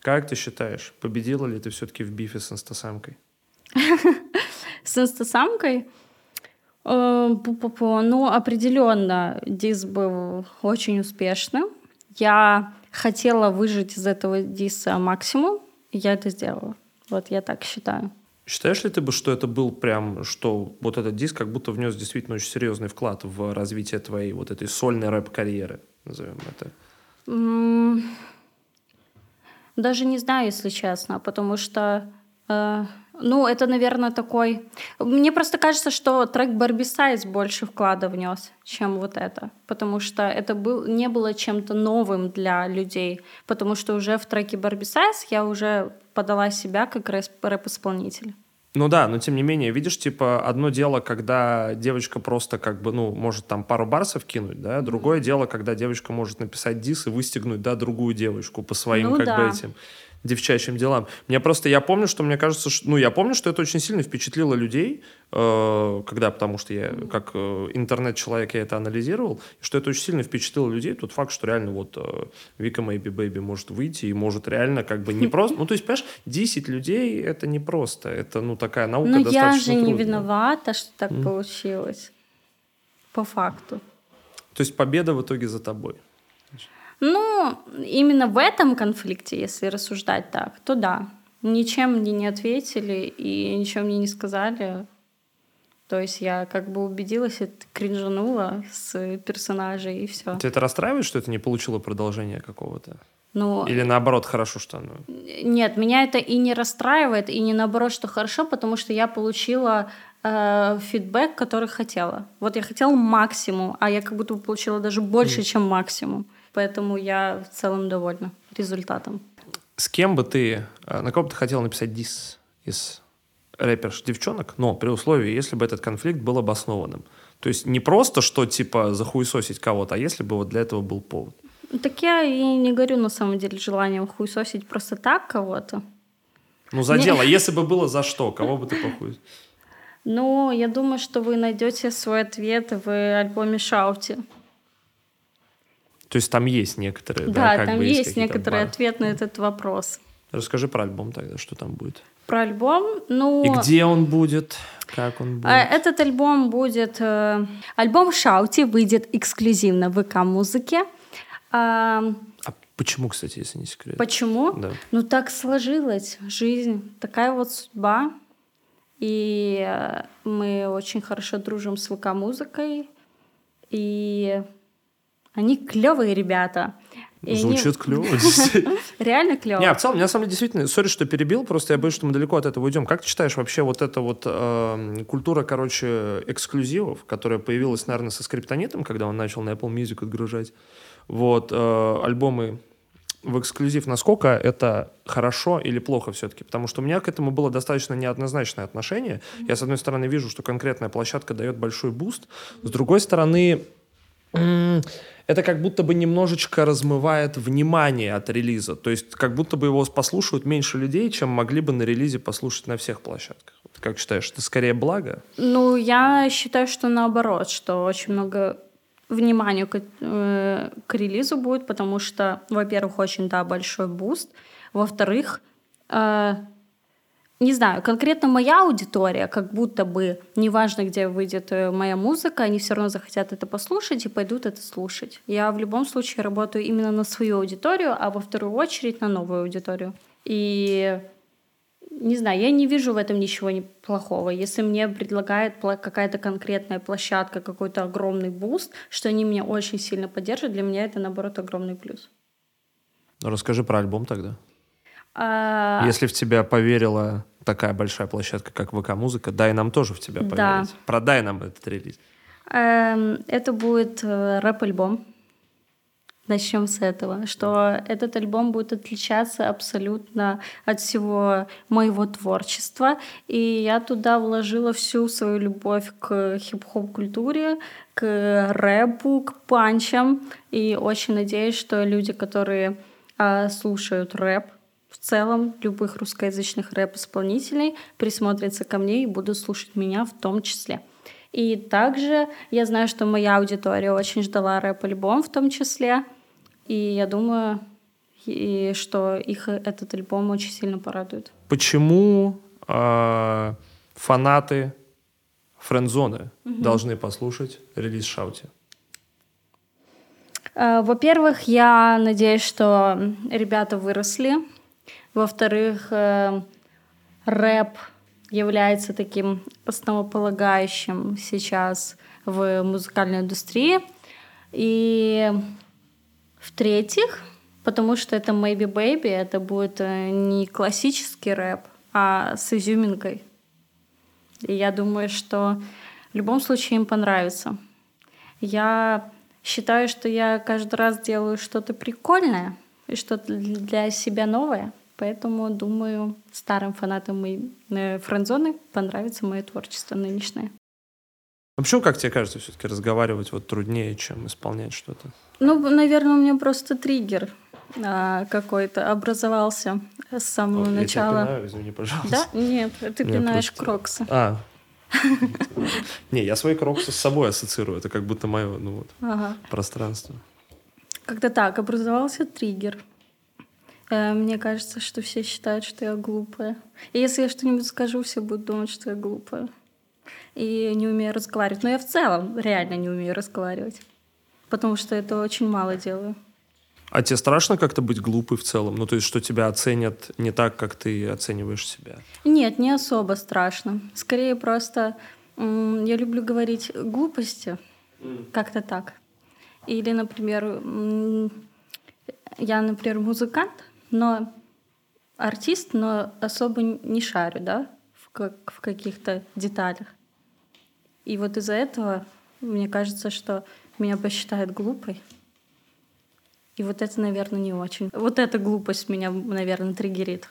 Как ты считаешь, победила ли ты все-таки в бифе с инстасамкой? С инстасамкой? Э, ну, определенно, дис был очень успешным. Я хотела выжить из этого диса максимум, и я это сделала. Вот я так считаю. Считаешь ли ты бы, что это был прям, что вот этот диск как будто внес действительно очень серьезный вклад в развитие твоей вот этой сольной рэп-карьеры, назовем это? Даже не знаю, если честно, потому что э, ну, это, наверное, такой... Мне просто кажется, что трек Барби Сайз больше вклада внес, чем вот это. Потому что это был, не было чем-то новым для людей. Потому что уже в треке Барби Сайз я уже подала себя как рэп-исполнитель. Ну да, но тем не менее, видишь, типа, одно дело, когда девочка просто как бы, ну, может там пару барсов кинуть, да, другое дело, когда девочка может написать дис и выстегнуть, да, другую девочку по своим, ну, как да. бы, этим девчачьим делам. Мне просто, я помню, что мне кажется, что, ну, я помню, что это очень сильно впечатлило людей, э, когда, потому что я, как э, интернет-человек, я это анализировал, что это очень сильно впечатлило людей, тот факт, что реально вот э, Вика Мэйби Бэйби может выйти и может реально как бы не просто, ну, то есть, понимаешь, 10 людей это не просто, это, ну, такая наука Но достаточно я же трудная. не виновата, что так mm. получилось, по факту. То есть победа в итоге за тобой? Ну, именно в этом конфликте, если рассуждать так, то да. Ничем мне не ответили и ничего мне не сказали. То есть я как бы убедилась, это кринжанула с персонажей и все. Тебя это расстраивает, что это не получило продолжения какого-то? Ну, Или наоборот, хорошо, что оно... Нет, меня это и не расстраивает, и не наоборот, что хорошо, потому что я получила э, фидбэк, который хотела. Вот я хотела максимум, а я как будто получила даже больше, mm. чем максимум. Поэтому я в целом довольна результатом. С кем бы ты, э, на кого бы ты хотела написать дис из рэперш девчонок, но при условии, если бы этот конфликт был обоснованным. То есть не просто, что типа захуесосить кого-то, а если бы вот для этого был повод. Так я и не говорю на самом деле желанием хуесосить просто так кого-то. Ну, за дело. Если бы было за что, кого бы ты похуй? Ну, я думаю, что вы найдете свой ответ в альбоме Шаути. То есть там есть некоторые, да? Да, там есть, есть некоторый ответ на этот вопрос. Расскажи про альбом тогда, что там будет. Про альбом, ну... И где он будет? Как он а, будет? Этот альбом будет... Э, альбом Шаути выйдет эксклюзивно в ВК-музыке. А, а почему, кстати, если не секрет? Почему? Да. Ну, так сложилась жизнь. Такая вот судьба. И э, мы очень хорошо дружим с ВК-музыкой. И они клевые ребята. И Звучит они... клево. Реально клево. Не, в целом, на самом деле, действительно, сори, что перебил, просто я боюсь, что мы далеко от этого уйдем. Как ты считаешь вообще вот эта вот э, культура, короче, эксклюзивов, которая появилась, наверное, со скриптонитом, когда он начал на Apple Music отгружать, вот, э, альбомы в эксклюзив, насколько это хорошо или плохо все-таки? Потому что у меня к этому было достаточно неоднозначное отношение. Я, с одной стороны, вижу, что конкретная площадка дает большой boost, с другой стороны, это как будто бы немножечко размывает внимание от релиза. То есть как будто бы его послушают меньше людей, чем могли бы на релизе послушать на всех площадках. Как считаешь, это скорее благо? Ну, я считаю, что наоборот, что очень много внимания к, э, к релизу будет, потому что, во-первых, очень, да, большой boost. Во-вторых, э, не знаю, конкретно моя аудитория, как будто бы, неважно, где выйдет э, моя музыка, они все равно захотят это послушать и пойдут это слушать. Я в любом случае работаю именно на свою аудиторию, а во вторую очередь на новую аудиторию. И не знаю, я не вижу в этом ничего плохого. Если мне предлагает какая-то конкретная площадка, какой-то огромный boost, что они меня очень сильно поддержат, для меня это, наоборот, огромный плюс. Ну, расскажи про альбом тогда. А... Если в тебя поверила такая большая площадка, как ВК-музыка, дай нам тоже в тебя поверить. Да. Продай нам этот релиз. Эм, это будет э, рэп-альбом. Начнем с этого, что этот альбом будет отличаться абсолютно от всего моего творчества. И я туда вложила всю свою любовь к хип-хоп культуре, к рэпу, к панчам. И очень надеюсь, что люди, которые э, слушают рэп, целом любых русскоязычных рэп-исполнителей присмотрятся ко мне и будут слушать меня в том числе. И также я знаю, что моя аудитория очень ждала рэп-альбом в том числе. И я думаю, и что их этот альбом очень сильно порадует. Почему э, фанаты френдзоны угу. должны послушать релиз Шаути? Э, во-первых, я надеюсь, что ребята выросли. Во-вторых, э, рэп является таким основополагающим сейчас в музыкальной индустрии. И в-третьих, потому что это Maybe Baby, это будет э, не классический рэп, а с изюминкой. И я думаю, что в любом случае им понравится. Я считаю, что я каждый раз делаю что-то прикольное и что-то для себя новое. Поэтому, думаю, старым фанатам моей э, френдзоны понравится мое творчество нынешнее. Почему, как тебе кажется, все-таки разговаривать вот труднее, чем исполнять что-то? Ну, наверное, у меня просто триггер а, какой-то образовался с самого О, начала. Я тебя пинаю, извини, пожалуйста. Да? Нет, ты Мне пинаешь просто... кроксы. А, не, я свои кроксы с собой ассоциирую. Это как будто мое ну, вот, ага. пространство. Когда так, образовался триггер. Э, мне кажется, что все считают, что я глупая. И если я что-нибудь скажу, все будут думать, что я глупая. И не умею разговаривать. Но я в целом реально не умею разговаривать. Потому что это очень мало делаю. А тебе страшно как-то быть глупой в целом? Ну, то есть, что тебя оценят не так, как ты оцениваешь себя? Нет, не особо страшно. Скорее просто я люблю говорить глупости. Mm. Как-то так. Или, например, я, например, музыкант, но артист, но особо не шарю, да, в, как, в каких-то деталях. И вот из-за этого мне кажется, что меня посчитают глупой. И вот это, наверное, не очень. Вот эта глупость меня, наверное, триггерит.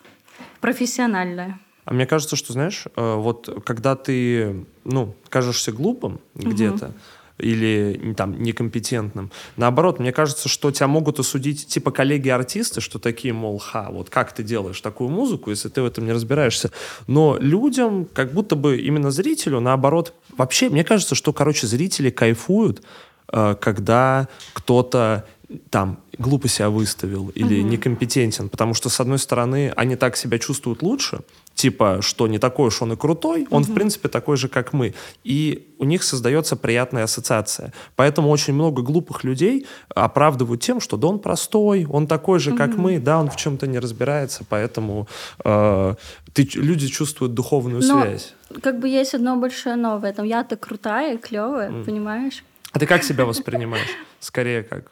Профессиональная. А мне кажется, что, знаешь, э, вот когда ты, ну, кажешься глупым угу. Или там некомпетентным. Наоборот, мне кажется, что тебя могут осудить типа коллеги-артисты, что такие, мол, ха, вот как ты делаешь такую музыку, если ты в этом не разбираешься. Но людям, как будто бы именно зрителю, наоборот, вообще, мне кажется, что, короче, зрители кайфуют, э, когда кто-то там глупо себя выставил или угу. некомпетентен, потому что, с одной стороны, они так себя чувствуют лучше, типа, что не такой уж он и крутой, он, угу. в принципе, такой же, как мы. И у них создается приятная ассоциация. Поэтому очень много глупых людей оправдывают тем, что да он простой, он такой же, как угу. мы, да, он в чем-то не разбирается, поэтому э, ты, люди чувствуют духовную Но, связь. как бы есть одно большое но в этом. Я-то крутая, клевая, mm. понимаешь? А ты как себя воспринимаешь? Скорее как?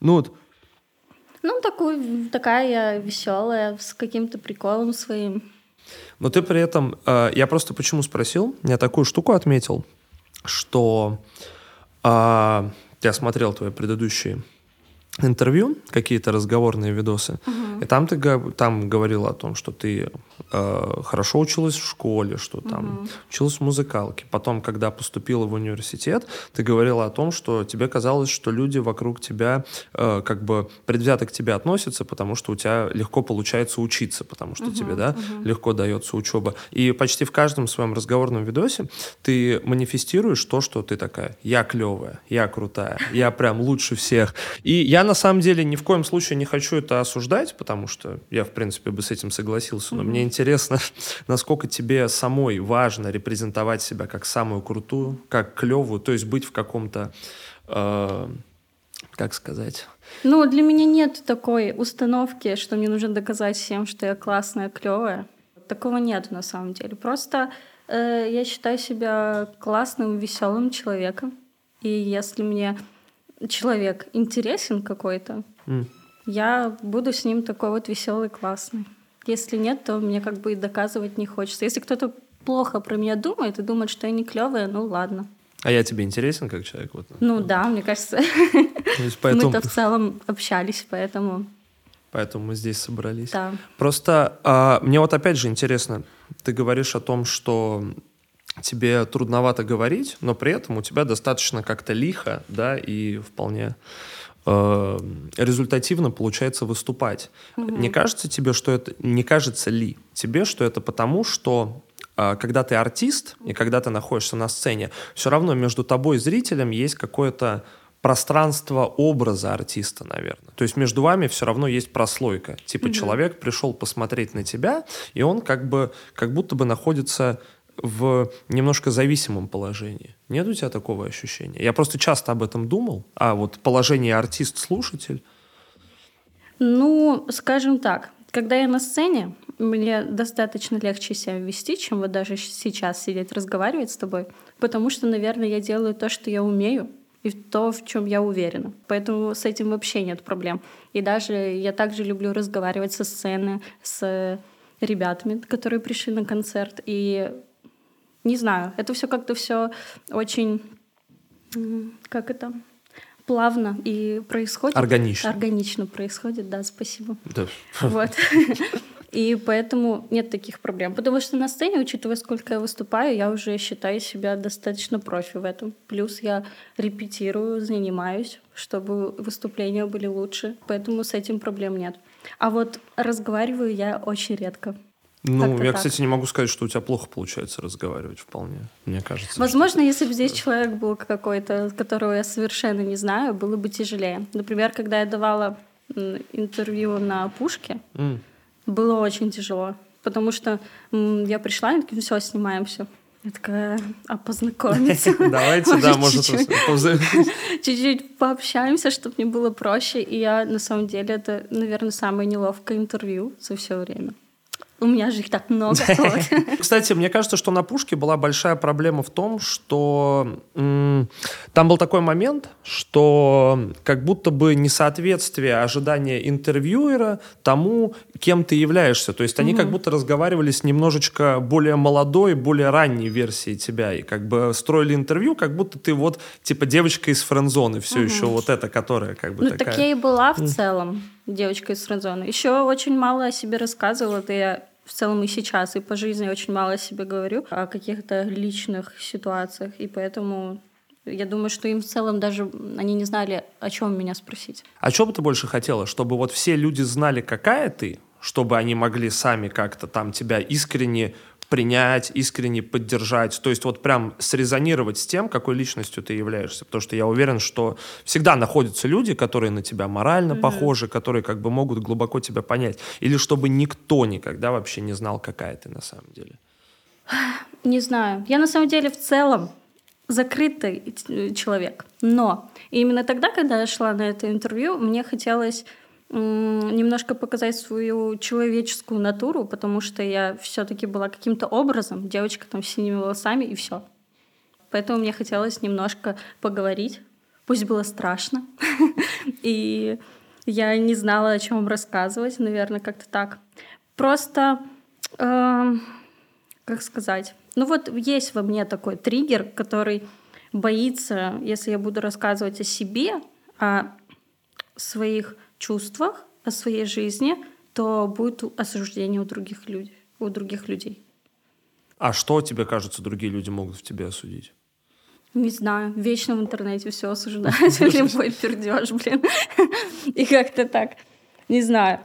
Ну вот. Ну, такую, такая я веселая, с каким-то приколом своим. Но ты при этом... Э, я просто почему спросил? Я такую штуку отметил, что э, я смотрел твои предыдущие интервью, какие-то разговорные видосы, uh-huh. и там ты там говорила о том, что ты э, хорошо училась в школе, что там uh-huh. училась в музыкалке. Потом, когда поступила в университет, ты говорила о том, что тебе казалось, что люди вокруг тебя э, как бы предвзято к тебе относятся, потому что у тебя легко получается учиться, потому что uh-huh. тебе да uh-huh. легко дается учеба. И почти в каждом своем разговорном видосе ты манифестируешь то, что ты такая: я клевая, я крутая, я прям лучше всех. И я на самом деле ни в коем случае не хочу это осуждать, потому что я, в принципе, бы с этим согласился, но mm-hmm. мне интересно, насколько тебе самой важно репрезентовать себя как самую крутую, как клевую, то есть быть в каком-то, э, как сказать... Ну, для меня нет такой установки, что мне нужно доказать всем, что я классная, клевая. Такого нет на самом деле. Просто э, я считаю себя классным, веселым человеком. И если мне человек интересен какой-то, mm. я буду с ним такой вот веселый, классный. Если нет, то мне как бы и доказывать не хочется. Если кто-то плохо про меня думает и думает, что я не клевая, ну ладно. А я тебе интересен как человек? Вот. Ну да, мне кажется. Поэтому... Мы-то в целом общались, поэтому... Поэтому мы здесь собрались. Да. Просто а, мне вот опять же интересно, ты говоришь о том, что тебе трудновато говорить, но при этом у тебя достаточно как-то лихо, да, и вполне э, результативно получается выступать. Mm-hmm. Не кажется тебе, что это... Не кажется ли тебе, что это потому, что э, когда ты артист и когда ты находишься на сцене, все равно между тобой и зрителем есть какое-то пространство образа артиста, наверное. То есть между вами все равно есть прослойка. Типа mm-hmm. человек пришел посмотреть на тебя, и он как бы, как будто бы находится в немножко зависимом положении. Нет у тебя такого ощущения? Я просто часто об этом думал, а вот положение артист-слушатель. Ну, скажем так, когда я на сцене, мне достаточно легче себя вести, чем вот даже сейчас сидеть разговаривать с тобой, потому что, наверное, я делаю то, что я умею, и то, в чем я уверена. Поэтому с этим вообще нет проблем. И даже я также люблю разговаривать со сцены, с ребятами, которые пришли на концерт. И не знаю, это все как-то все очень, как это, плавно и происходит. Органично. Органично происходит, да, спасибо. Да. Вот. И поэтому нет таких проблем. Потому что на сцене, учитывая, сколько я выступаю, я уже считаю себя достаточно профи в этом. Плюс я репетирую, занимаюсь, чтобы выступления были лучше. Поэтому с этим проблем нет. А вот разговариваю я очень редко. Ну, я, так. кстати, не могу сказать, что у тебя плохо получается разговаривать вполне, мне кажется. Возможно, что... если бы здесь человек был какой-то, которого я совершенно не знаю, было бы тяжелее. Например, когда я давала интервью на Пушке, mm. было очень тяжело, потому что я пришла и такие, ну все, снимаем все. Я такая, а познакомиться? Давайте, да, может, чуть-чуть пообщаемся, чтобы мне было проще. И я, на самом деле, это, наверное, самое неловкое интервью за все время. У меня же их так много. Кстати, мне кажется, что на Пушке была большая проблема в том, что там был такой момент, что как будто бы несоответствие ожидания интервьюера тому, кем ты являешься. То есть они как будто разговаривали с немножечко более молодой, более ранней версией тебя. И как бы строили интервью, как будто ты вот типа девочка из френдзоны все еще вот эта, которая как бы ну, такая. Так я и была в целом девочка из френдзоны. Еще очень мало о себе рассказывала. Это я в целом и сейчас, и по жизни очень мало о себе говорю, о каких-то личных ситуациях, и поэтому я думаю, что им в целом даже они не знали, о чем меня спросить. А что бы ты больше хотела? Чтобы вот все люди знали, какая ты, чтобы они могли сами как-то там тебя искренне принять, искренне поддержать, то есть вот прям срезонировать с тем, какой личностью ты являешься, потому что я уверен, что всегда находятся люди, которые на тебя морально mm-hmm. похожи, которые как бы могут глубоко тебя понять, или чтобы никто никогда вообще не знал, какая ты на самом деле. Не знаю. Я на самом деле в целом закрытый человек, но именно тогда, когда я шла на это интервью, мне хотелось немножко показать свою человеческую натуру, потому что я все-таки была каким-то образом, девочка там с синими волосами и все. Поэтому мне хотелось немножко поговорить. Пусть было страшно. И я не знала, о чем рассказывать, наверное, как-то так. Просто, э, как сказать, ну вот есть во мне такой триггер, который боится, если я буду рассказывать о себе, о своих чувствах, о своей жизни, то будет осуждение у других людей. У других людей. А что тебе кажется, другие люди могут в тебе осудить? Не знаю, вечно в интернете все осуждают, любой пердеж, блин. И как-то так. Не знаю.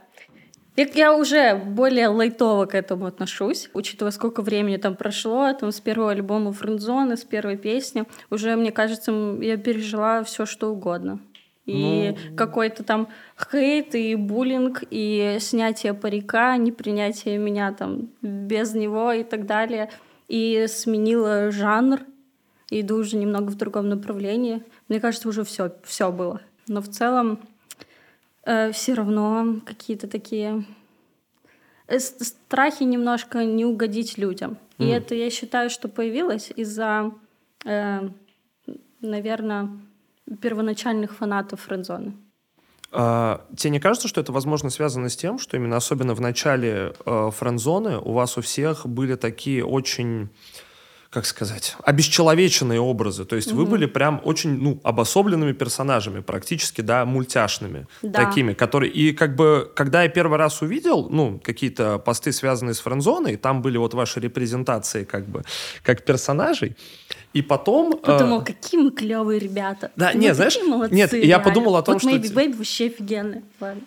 Я уже более лайтово к этому отношусь, учитывая, сколько времени там прошло, там с первого альбома Френдзоны, с первой песни. Уже, мне кажется, я пережила все, что угодно и ну... какой-то там хейт, и буллинг, и снятие парика, непринятие меня там без него и так далее. И сменила жанр, иду уже немного в другом направлении. Мне кажется, уже все, все было. Но в целом э, все равно какие-то такие э, страхи немножко не угодить людям. Mm. И это я считаю, что появилось из-за, э, наверное, первоначальных фанатов френдзоны. А, тебе не кажется, что это, возможно, связано с тем, что именно особенно в начале э, френдзоны у вас у всех были такие очень как сказать, обесчеловеченные образы. То есть угу. вы были прям очень, ну, обособленными персонажами, практически, да, мультяшными. Да. Такими, которые... И как бы, когда я первый раз увидел, ну, какие-то посты, связанные с френдзоной, там были вот ваши репрезентации как бы, как персонажей, и потом... Подумал, э... какие мы клевые ребята. Да, нет, знаешь... Молодцы, нет, реально. я подумал о том, вот что... Вот Maybe Baby вообще офигенный.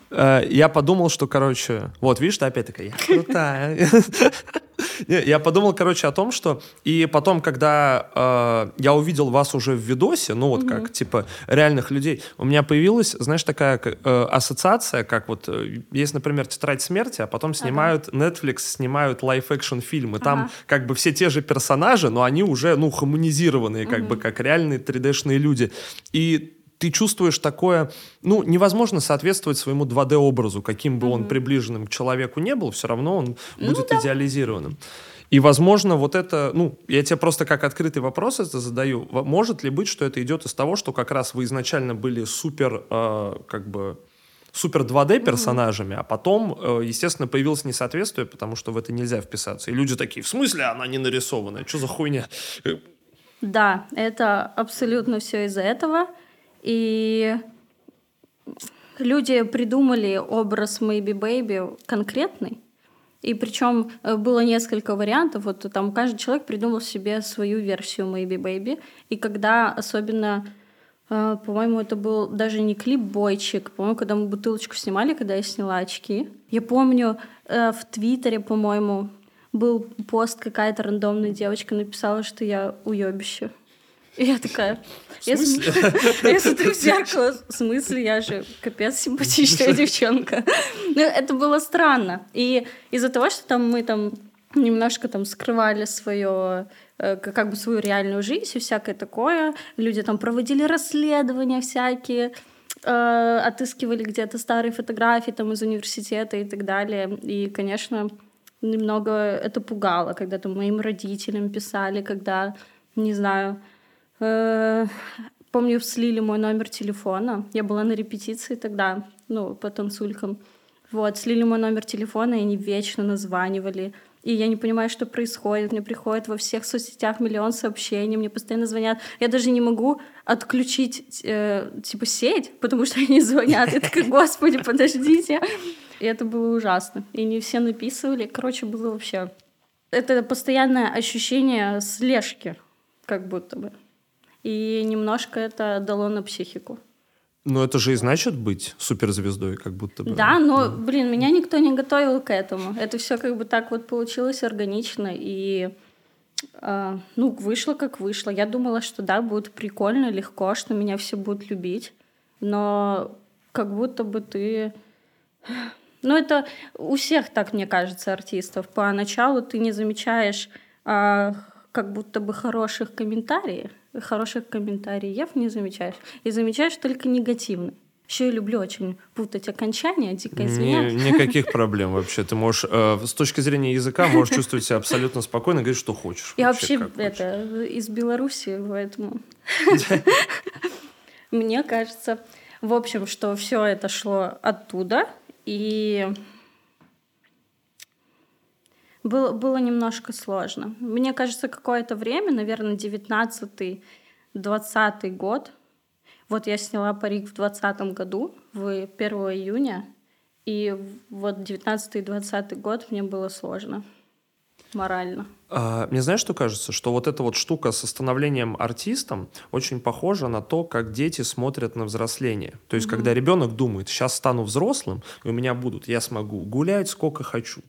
Э, я подумал, что, короче... Вот, видишь, ты опять такая, я крутая. Я подумал, короче, о том, что и потом, когда э, я увидел вас уже в видосе, ну вот как, типа, реальных людей, у меня появилась, знаешь, такая э, ассоциация, как вот э, есть, например, «Тетрадь смерти», а потом снимают, Netflix снимают live-action фильмы, там как бы все те же персонажи, но они уже, ну, хармонизированные, как бы, как реальные 3D-шные люди. И ты чувствуешь такое, ну, невозможно соответствовать своему 2D-образу, каким бы mm-hmm. он приближенным к человеку не был, все равно он ну, будет да. идеализированным. И, возможно, вот это, ну, я тебе просто как открытый вопрос это задаю. Может ли быть, что это идет из того, что как раз вы изначально были супер, э, как бы, супер 2D персонажами, mm-hmm. а потом, э, естественно, появилось несоответствие, потому что в это нельзя вписаться. И люди такие, в смысле она не нарисованная? Что за хуйня? Да, это абсолютно все из-за этого. И люди придумали образ Maybe Baby конкретный. И причем э, было несколько вариантов. Вот там каждый человек придумал себе свою версию Maybe Baby. И когда особенно, э, по-моему, это был даже не клип бойчик, по-моему, когда мы бутылочку снимали, когда я сняла очки. Я помню э, в Твиттере, по-моему, был пост, какая-то рандомная девочка написала, что я уебище. И я такая... Я, я смотрю в зеркало, в смысле, я же капец симпатичная девчонка. Ну, это было странно. И из-за того, что там мы там немножко там скрывали свое э, как бы свою реальную жизнь и всякое такое. Люди там проводили расследования всякие, э, отыскивали где-то старые фотографии там из университета и так далее. И, конечно, немного это пугало, когда там моим родителям писали, когда, не знаю, Э, помню, слили мой номер телефона. Я была на репетиции тогда, ну, по танцулькам. Вот, слили мой номер телефона, и они вечно названивали. И я не понимаю, что происходит. Мне приходит во всех соцсетях миллион сообщений, мне постоянно звонят. Я даже не могу отключить, э, типа, сеть, потому что они звонят. Я такая, господи, подождите. И это было ужасно. И не все написывали. Короче, было вообще... Это постоянное ощущение слежки, как будто бы и немножко это дало на психику. Но это же и значит быть суперзвездой, как будто бы. Да, но, блин, меня никто не готовил к этому. Это все как бы так вот получилось органично, и э, ну, вышло как вышло. Я думала, что да, будет прикольно, легко, что меня все будут любить, но как будто бы ты... Ну, это у всех так, мне кажется, артистов. Поначалу ты не замечаешь а, как будто бы хороших комментариев, хороших комментариев не замечаешь. И замечаешь только негативный. Еще я люблю очень путать окончания, дико извиняюсь. Ни, никаких проблем вообще. Ты можешь, э, с точки зрения языка, можешь чувствовать себя абсолютно спокойно, говорить, что хочешь. Я вообще, вообще это, хочешь. из Беларуси, поэтому... Мне кажется, в общем, что все это шло оттуда, и было, было немножко сложно. Мне кажется, какое-то время, наверное, 19-20 год, вот я сняла парик в 2020 году, в 1 июня, и вот 19 и 20 год мне было сложно морально. А, мне знаешь, что кажется? Что вот эта вот штука с становлением артистом очень похожа на то, как дети смотрят на взросление. То есть, mm-hmm. когда ребенок думает, сейчас стану взрослым, и у меня будут, я смогу гулять сколько хочу,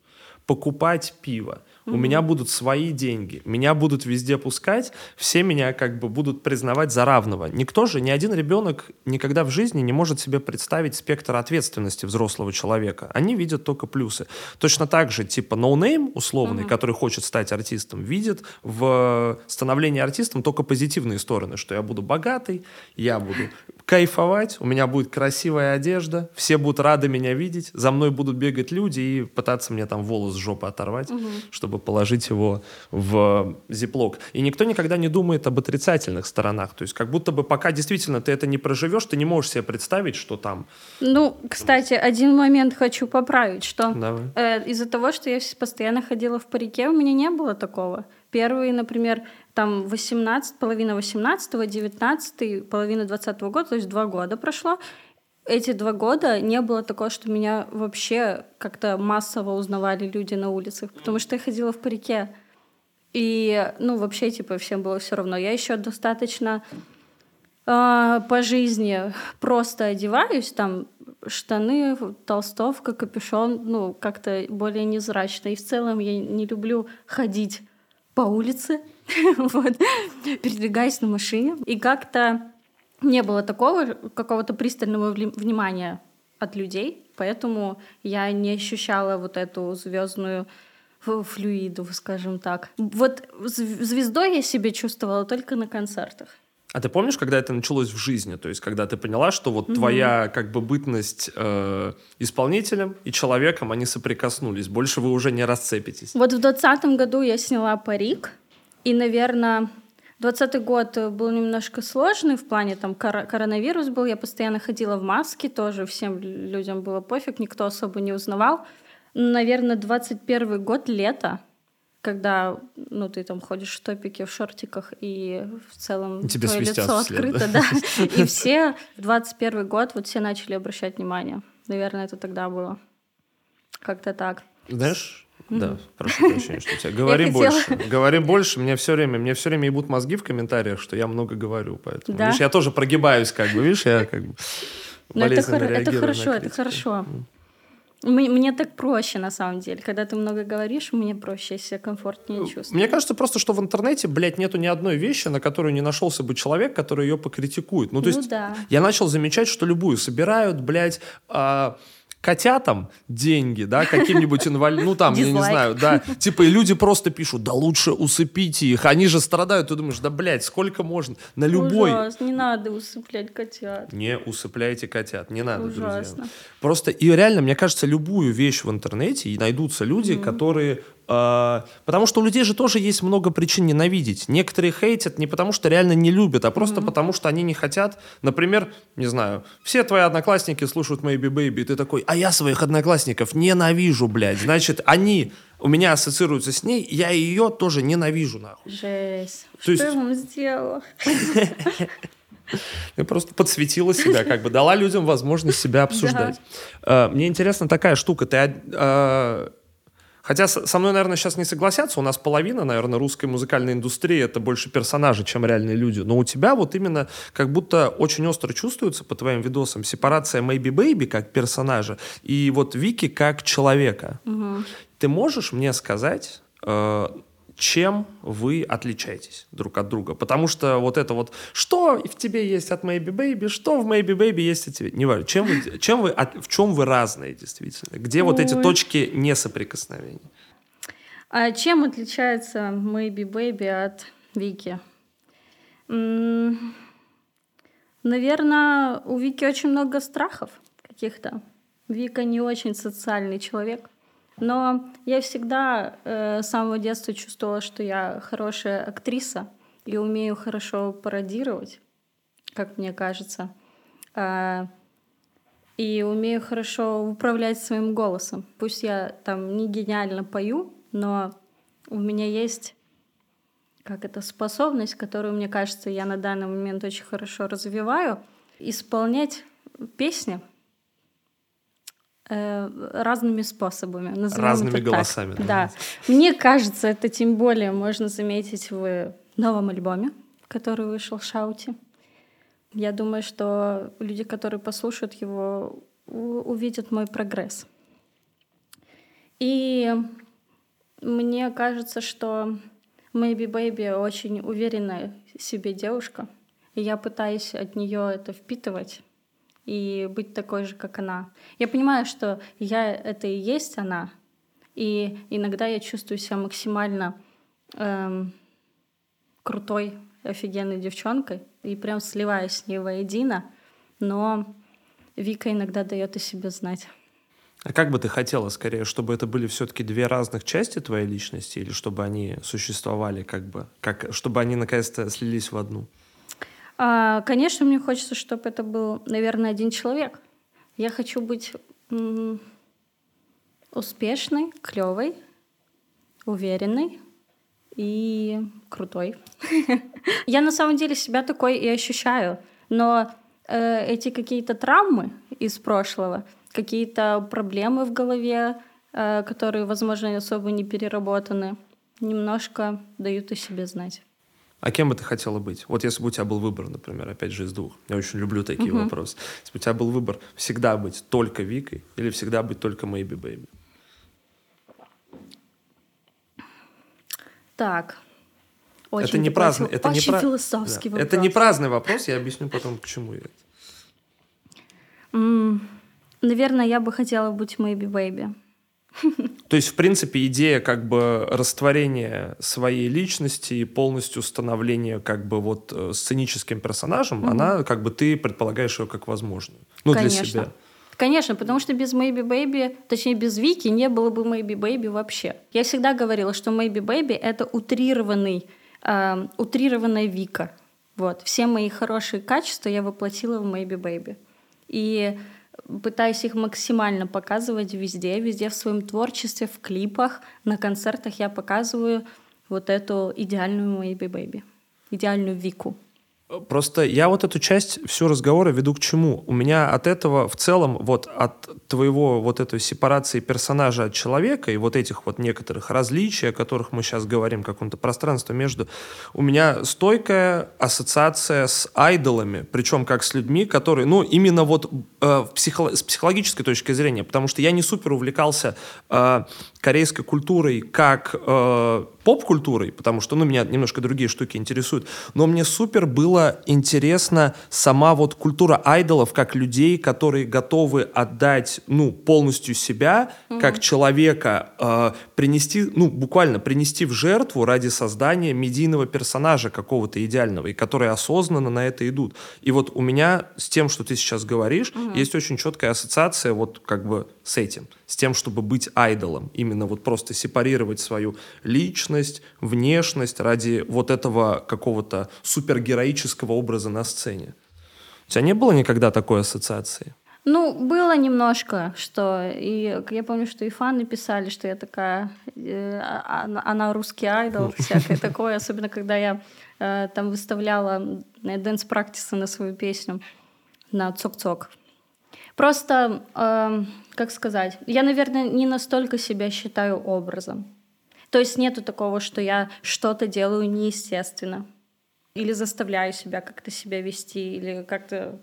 покупать пиво, у меня будут свои деньги, меня будут везде пускать, все меня как бы будут признавать за равного. Никто же, ни один ребенок никогда в жизни не может себе представить спектр ответственности взрослого человека. Они видят только плюсы. Точно так же, типа, no-name условный, uh-huh. который хочет стать артистом, видит в становлении артистом только позитивные стороны, что я буду богатый, я буду кайфовать, у меня будет красивая одежда, все будут рады меня видеть, за мной будут бегать люди и пытаться мне там волос с жопы оторвать, угу. чтобы положить его в ziplock. И никто никогда не думает об отрицательных сторонах. То есть как будто бы пока действительно ты это не проживешь, ты не можешь себе представить, что там... Ну, кстати, один момент хочу поправить, что э, из-за того, что я постоянно ходила в парике, у меня не было такого. Первые, например, там 18, половина 18, 19, половина 20 года, то есть два года прошло. Эти два года не было такого, что меня вообще как-то массово узнавали люди на улицах, потому что я ходила в парике. И, ну, вообще, типа, всем было все равно. Я еще достаточно э, по жизни просто одеваюсь, там, штаны, толстовка, капюшон, ну, как-то более незрачно. И в целом я не люблю ходить по улице, вот, передвигаясь на машине. И как-то не было такого какого-то пристального внимания от людей, поэтому я не ощущала вот эту звездную флюиду, скажем так. Вот звездой я себя чувствовала только на концертах. А ты помнишь, когда это началось в жизни? То есть, когда ты поняла, что вот mm-hmm. твоя как бы бытность э, исполнителем и человеком, они соприкоснулись. Больше вы уже не расцепитесь. Вот в двадцатом году я сняла парик. И, наверное, двадцатый год был немножко сложный в плане, там, кор- коронавирус был, я постоянно ходила в маске, тоже всем людям было пофиг, никто особо не узнавал. Наверное, двадцать первый год, лето, когда ну, ты там ходишь в топике, в шортиках, и в целом Тебе твое лицо открыто, да. И все в 21 год вот все начали обращать внимание. Наверное, это тогда было. Как-то так. Знаешь, да, прошу прощения, что тебя. Говори больше. Говори больше. Мне все время, мне все время ебут мозги в комментариях, что я много говорю, поэтому. Да? Видишь, я тоже прогибаюсь, как бы, видишь, я как бы. Ну, это, это хорошо, это хорошо. Мне так проще, на самом деле. Когда ты много говоришь, мне проще, я себя комфортнее ну, чувствую. Мне кажется просто, что в интернете, блядь, нету ни одной вещи, на которую не нашелся бы человек, который ее покритикует. Ну, то ну, есть да. я начал замечать, что любую собирают, блядь, а, котятам деньги, да, каким-нибудь инвалидам, ну там, я не знаю, да, типа и люди просто пишут, да лучше усыпите их, они же страдают, ты думаешь, да, блядь, сколько можно, на любой... Ужас, не надо усыплять котят. Не усыпляйте котят, не надо, Ужасно. друзья. Просто, и реально, мне кажется, любую вещь в интернете, и найдутся люди, mm. которые потому что у людей же тоже есть много причин ненавидеть. Некоторые хейтят не потому, что реально не любят, а просто mm-hmm. потому, что они не хотят. Например, не знаю, все твои одноклассники слушают Maybe Baby, и ты такой, а я своих одноклассников ненавижу, блядь. Значит, они у меня ассоциируются с ней, я ее тоже ненавижу, нахуй. Жесть. То что есть... я вам сделала? Я просто подсветила себя, как бы дала людям возможность себя обсуждать. А, мне интересна такая штука. Ты а, Хотя со мной, наверное, сейчас не согласятся. У нас половина, наверное, русской музыкальной индустрии это больше персонажи, чем реальные люди. Но у тебя вот именно как будто очень остро чувствуется по твоим видосам сепарация Maybe Baby как персонажа и вот Вики как человека. Угу. Ты можешь мне сказать, э, чем вы отличаетесь друг от друга. Потому что вот это вот, что в тебе есть от Maybe Baby, что в Maybe Baby есть от тебя. Не важно, чем вы, чем вы, от, в чем вы разные действительно. Где Ой. вот эти точки несоприкосновения. А чем отличается Maybe Baby от Вики? Наверное, у Вики очень много страхов каких-то. Вика не очень социальный человек. Но я всегда э, с самого детства чувствовала, что я хорошая актриса и умею хорошо пародировать, как мне кажется. Э, и умею хорошо управлять своим голосом. Пусть я там не гениально пою, но у меня есть как это способность, которую, мне кажется, я на данный момент очень хорошо развиваю, исполнять песни — разными способами. Разными голосами. Так. Да. Мне кажется, это тем более можно заметить в новом альбоме, который вышел в Шаути. Я думаю, что люди, которые послушают его, увидят мой прогресс. И мне кажется, что Maybe Baby очень уверенная в себе девушка, и я пытаюсь от нее это впитывать и быть такой же, как она. Я понимаю, что я — это и есть она, и иногда я чувствую себя максимально эм, крутой, офигенной девчонкой, и прям сливаюсь с ней воедино, но Вика иногда дает о себе знать. А как бы ты хотела скорее, чтобы это были все-таки две разных части твоей личности, или чтобы они существовали как бы, как, чтобы они наконец-то слились в одну? А, конечно, мне хочется, чтобы это был, наверное, один человек. Я хочу быть успешной, клевой, уверенной и крутой. Я на самом деле себя такой и ощущаю, но э, эти какие-то травмы из прошлого, какие-то проблемы в голове, э, которые, возможно, особо не переработаны, немножко дают о себе знать. А кем бы ты хотела быть? Вот если бы у тебя был выбор, например, опять же из двух. Я очень люблю такие угу. вопросы. Если бы у тебя был выбор всегда быть только Викой или всегда быть только Maybe Baby? Так. Очень это не праздный, это очень не пра... философский да. вопрос. Это не праздный вопрос, я объясню потом, к чему это. Mm, наверное, я бы хотела быть Maybe Baby. То есть, в принципе, идея как бы растворения своей личности и полностью становления как бы вот э, сценическим персонажем, mm-hmm. она как бы ты предполагаешь ее как возможную. Ну, Конечно. для себя. Конечно, потому что без Maybe Baby, точнее без Вики, не было бы Maybe Baby вообще. Я всегда говорила, что Maybe Baby — это утрированный, э, утрированная Вика. Вот. Все мои хорошие качества я воплотила в Maybe Baby. И пытаюсь их максимально показывать везде, везде в своем творчестве, в клипах, на концертах я показываю вот эту идеальную Maybe Baby, идеальную Вику. Просто я вот эту часть всю разговора веду к чему? У меня от этого в целом, вот от твоего вот этой сепарации персонажа от человека и вот этих вот некоторых различий, о которых мы сейчас говорим, каком-то пространстве между, у меня стойкая ассоциация с айдолами, причем как с людьми, которые, ну, именно вот э, психо с психологической точки зрения, потому что я не супер увлекался э, корейской культурой как э, поп-культурой, потому что, ну, меня немножко другие штуки интересуют, но мне супер было интересно сама вот культура айдолов как людей, которые готовы отдать, ну, полностью себя, mm-hmm. как человека, э, принести, ну, буквально принести в жертву ради создания медийного персонажа какого-то идеального, и которые осознанно на это идут. И вот у меня с тем, что ты сейчас говоришь, mm-hmm. есть очень четкая ассоциация вот как бы с этим, с тем, чтобы быть айдолом, именно вот просто сепарировать свою личность, внешность ради вот этого какого-то супергероического образа на сцене. У тебя не было никогда такой ассоциации? Ну, было немножко, что... И я помню, что и фаны писали, что я такая... Э, а, она, она русский айдол, всякое такое. Особенно, когда я э, там выставляла дэнс-практисы на свою песню на «Цок-цок». Просто, э, как сказать, я, наверное, не настолько себя считаю образом. То есть нету такого, что я что-то делаю неестественно. Или заставляю себя как-то себя вести, или как-то,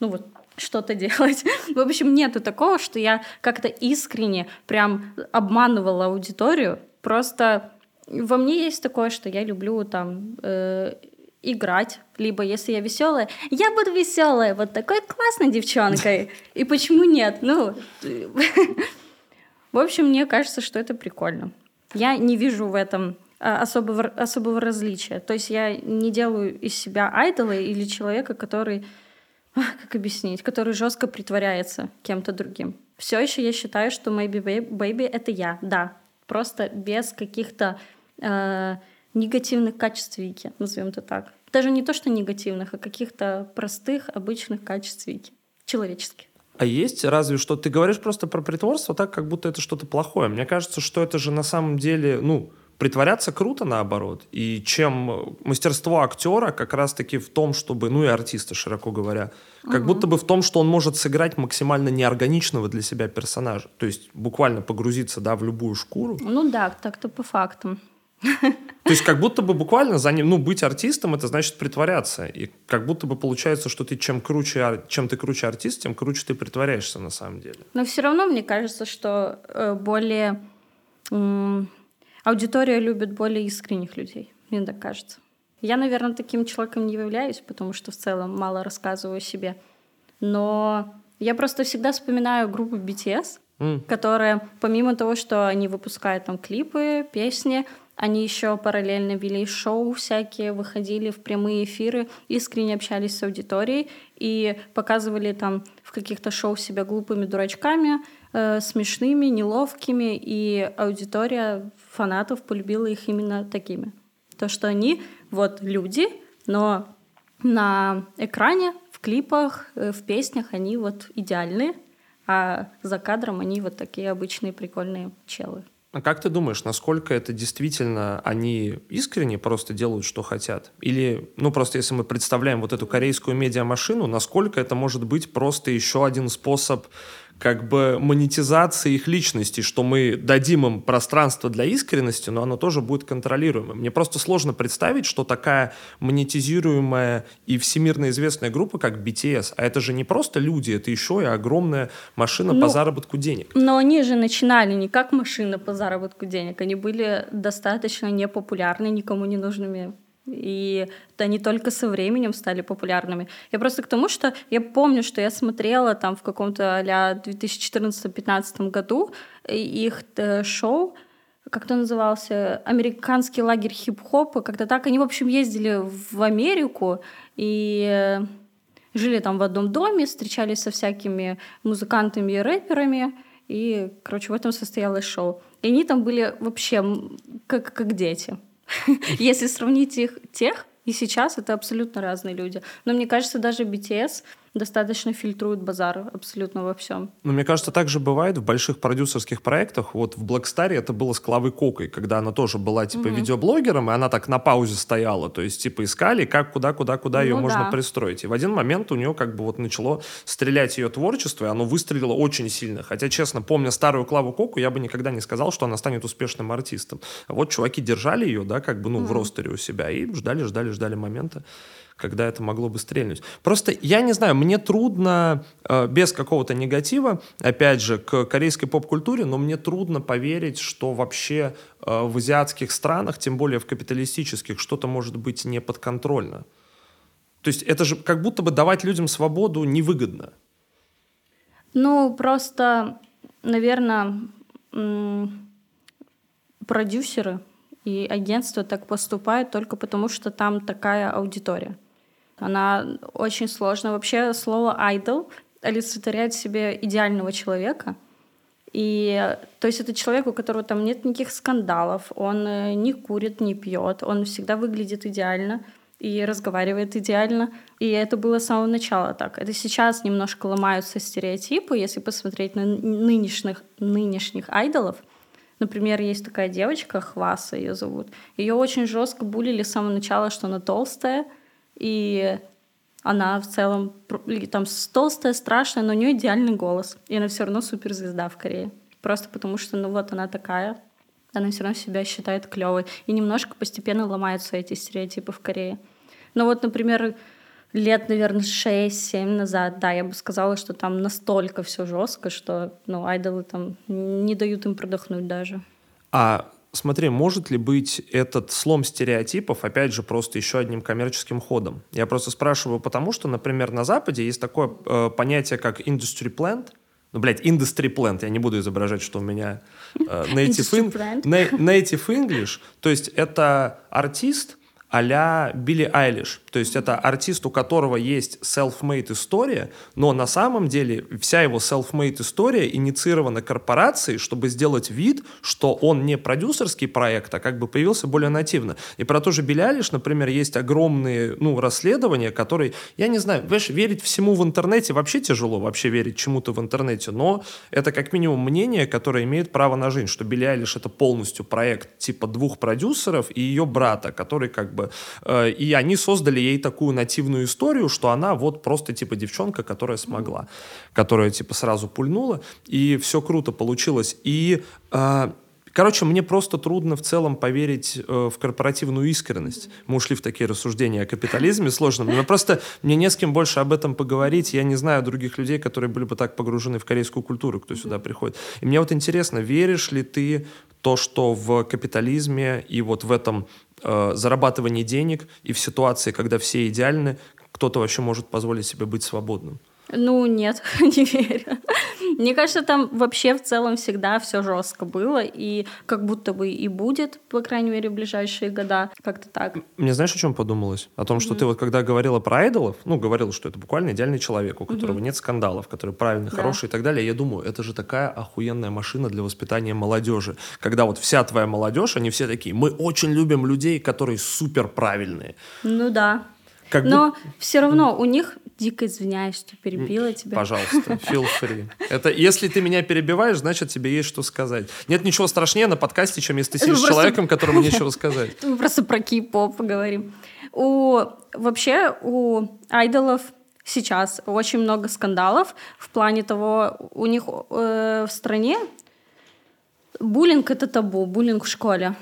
ну вот, что-то делать. В общем, нету такого, что я как-то искренне прям обманывала аудиторию. Просто во мне есть такое, что я люблю там э, играть, либо если я веселая, я буду веселая, вот такой классной девчонкой. И почему нет? Ну, в общем, мне кажется, что это прикольно. Я не вижу в этом а, особого, особого различия. То есть я не делаю из себя айдола или человека, который, как объяснить, который жестко притворяется кем-то другим. Все еще я считаю, что Maybe Baby — это я, да. Просто без каких-то э, негативных качеств Вики, назовем это так. Даже не то, что негативных, а каких-то простых, обычных качеств Вики, человеческих. А есть разве что ты говоришь просто про притворство так, как будто это что-то плохое. Мне кажется, что это же на самом деле, ну, притворяться круто наоборот. И чем мастерство актера как раз-таки в том, чтобы, ну и артиста, широко говоря, как угу. будто бы в том, что он может сыграть максимально неорганичного для себя персонажа. То есть буквально погрузиться, да, в любую шкуру. Ну да, так-то по фактам. То есть как будто бы буквально за ним, ну, быть артистом, это значит притворяться. И как будто бы получается, что ты чем круче, чем ты круче артист, тем круче ты притворяешься на самом деле. Но все равно мне кажется, что э, более... аудитория любит более искренних людей. Мне так кажется. Я, наверное, таким человеком не являюсь, потому что в целом мало рассказываю о себе. Но я просто всегда вспоминаю группу BTS, mm. которая, помимо того, что они выпускают там клипы, песни, они еще параллельно вели шоу всякие, выходили в прямые эфиры, искренне общались с аудиторией и показывали там в каких-то шоу себя глупыми дурачками, э, смешными, неловкими, и аудитория фанатов полюбила их именно такими. То, что они вот люди, но на экране, в клипах, э, в песнях они вот идеальные, а за кадром они вот такие обычные прикольные челы. А как ты думаешь, насколько это действительно они искренне просто делают, что хотят? Или, ну, просто если мы представляем вот эту корейскую медиамашину, насколько это может быть просто еще один способ как бы монетизации их личности, что мы дадим им пространство для искренности, но оно тоже будет контролируемым. Мне просто сложно представить, что такая монетизируемая и всемирно известная группа, как BTS, а это же не просто люди, это еще и огромная машина ну, по заработку денег. Но они же начинали не как машина по заработку денег, они были достаточно непопулярны, никому не нужными и они только со временем стали популярными. Я просто к тому, что я помню, что я смотрела там в каком-то а 2014-2015 году их э, шоу, как то назывался, американский лагерь хип-хопа, когда так они, в общем, ездили в Америку и э, жили там в одном доме, встречались со всякими музыкантами и рэперами, и, короче, в этом состоялось шоу. И они там были вообще как, как дети. Если сравнить их тех и сейчас, это абсолютно разные люди. Но мне кажется, даже BTS достаточно фильтруют базар абсолютно во всем. Но мне кажется, так же бывает в больших продюсерских проектах. Вот в Blackstar это было с Клавой Кокой, когда она тоже была типа угу. видеоблогером, и она так на паузе стояла. То есть типа искали, как, куда, куда, куда ну, ее да. можно пристроить. И в один момент у нее как бы вот начало стрелять ее творчество, и оно выстрелило очень сильно. Хотя, честно, помня старую Клаву Коку, я бы никогда не сказал, что она станет успешным артистом. А вот чуваки держали ее, да, как бы, ну, угу. в ростере у себя и ждали, ждали, ждали момента когда это могло бы стрельнуть. Просто я не знаю, мне трудно э, без какого-то негатива, опять же, к корейской поп-культуре, но мне трудно поверить, что вообще э, в азиатских странах, тем более в капиталистических, что-то может быть неподконтрольно. То есть это же как будто бы давать людям свободу невыгодно. Ну, просто, наверное, продюсеры и агентства так поступают только потому, что там такая аудитория. Она очень сложна. Вообще слово «idol» олицетворяет в себе идеального человека. И то есть это человек, у которого там нет никаких скандалов, он э, не курит, не пьет, он всегда выглядит идеально и разговаривает идеально. И это было с самого начала так. Это сейчас немножко ломаются стереотипы, если посмотреть на нынешних, нынешних айдолов. Например, есть такая девочка, Хваса ее зовут. Ее очень жестко булили с самого начала, что она толстая, и она в целом там толстая, страшная, но у нее идеальный голос. И она все равно суперзвезда в Корее. Просто потому что, ну вот она такая, она все равно себя считает клевой. И немножко постепенно ломаются эти стереотипы в Корее. Но вот, например, лет, наверное, 6-7 назад, да, я бы сказала, что там настолько все жестко, что ну, айдолы там не дают им продохнуть даже. А Смотри, может ли быть этот слом стереотипов, опять же, просто еще одним коммерческим ходом? Я просто спрашиваю потому, что, например, на Западе есть такое э, понятие, как industry plant, ну, блядь, industry plant, я не буду изображать, что у меня э, native, in, native English, то есть это артист, а-ля Билли Айлиш. То есть это артист, у которого есть self-made история, но на самом деле вся его self-made история инициирована корпорацией, чтобы сделать вид, что он не продюсерский проект, а как бы появился более нативно. И про то же Билли Айлиш, например, есть огромные ну, расследования, которые, я не знаю, знаешь, верить всему в интернете вообще тяжело, вообще верить чему-то в интернете, но это как минимум мнение, которое имеет право на жизнь, что Билли Айлиш это полностью проект типа двух продюсеров и ее брата, который как бы Э, и они создали ей такую нативную историю, что она вот просто типа девчонка, которая смогла, которая типа сразу пульнула, и все круто получилось. И э, Короче, мне просто трудно в целом поверить э, в корпоративную искренность. Мы ушли в такие рассуждения о капитализме сложном. Но просто мне не с кем больше об этом поговорить. Я не знаю других людей, которые были бы так погружены в корейскую культуру, кто сюда приходит. И мне вот интересно, веришь ли ты то, что в капитализме и вот в этом э, зарабатывании денег и в ситуации, когда все идеальны, кто-то вообще может позволить себе быть свободным? Ну, нет, не верю. Мне кажется, там вообще в целом всегда все жестко было, и как будто бы и будет, по крайней мере, в ближайшие года. Как-то так. Мне знаешь, о чем подумалось? О том, что mm-hmm. ты вот когда говорила про айдолов, ну, говорила, что это буквально идеальный человек, у которого mm-hmm. нет скандалов, который правильный, да. хороший и так далее. Я думаю, это же такая охуенная машина для воспитания молодежи. Когда вот вся твоя молодежь, они все такие, мы очень любим людей, которые супер правильные. Ну да. Как Но бы... все равно у них дико извиняюсь, что перебила тебя. Пожалуйста, feel free. Это если ты меня перебиваешь, значит тебе есть что сказать. Нет ничего страшнее на подкасте, чем если ты сидишь с человеком, которому нечего сказать. Мы просто про кей-поп поговорим. У вообще у айдолов сейчас очень много скандалов в плане того, у них э, в стране буллинг это табу, буллинг в школе.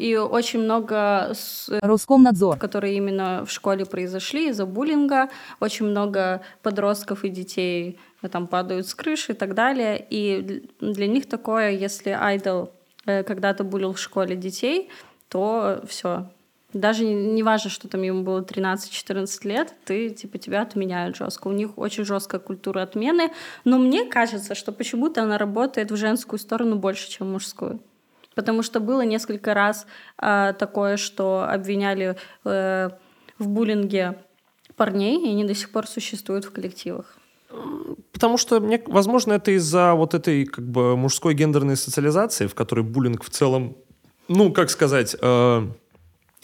И очень много Роскомнадзор, которые именно в школе произошли из-за буллинга. Очень много подростков и детей э, там падают с крыши и так далее. И для них такое, если айдол э, когда-то булил в школе детей, то все, даже не важно, что там ему было 13-14 лет, ты, типа, тебя отменяют жестко. У них очень жесткая культура отмены, но мне кажется, что почему-то она работает в женскую сторону больше, чем в мужскую. Потому что было несколько раз э, такое, что обвиняли э, в буллинге парней, и они до сих пор существуют в коллективах. Потому что, мне, возможно, это из-за вот этой как бы мужской гендерной социализации, в которой буллинг в целом, ну, как сказать, э,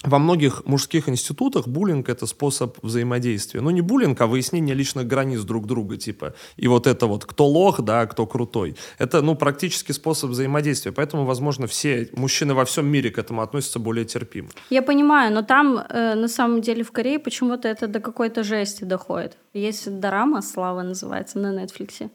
во многих мужских институтах буллинг — это способ взаимодействия. Ну, не буллинг, а выяснение личных границ друг друга, типа. И вот это вот, кто лох, да, а кто крутой. Это, ну, практически способ взаимодействия. Поэтому, возможно, все мужчины во всем мире к этому относятся более терпимо. Я понимаю, но там, э, на самом деле, в Корее почему-то это до какой-то жести доходит. Есть дорама «Слава» называется на Нетфликсе.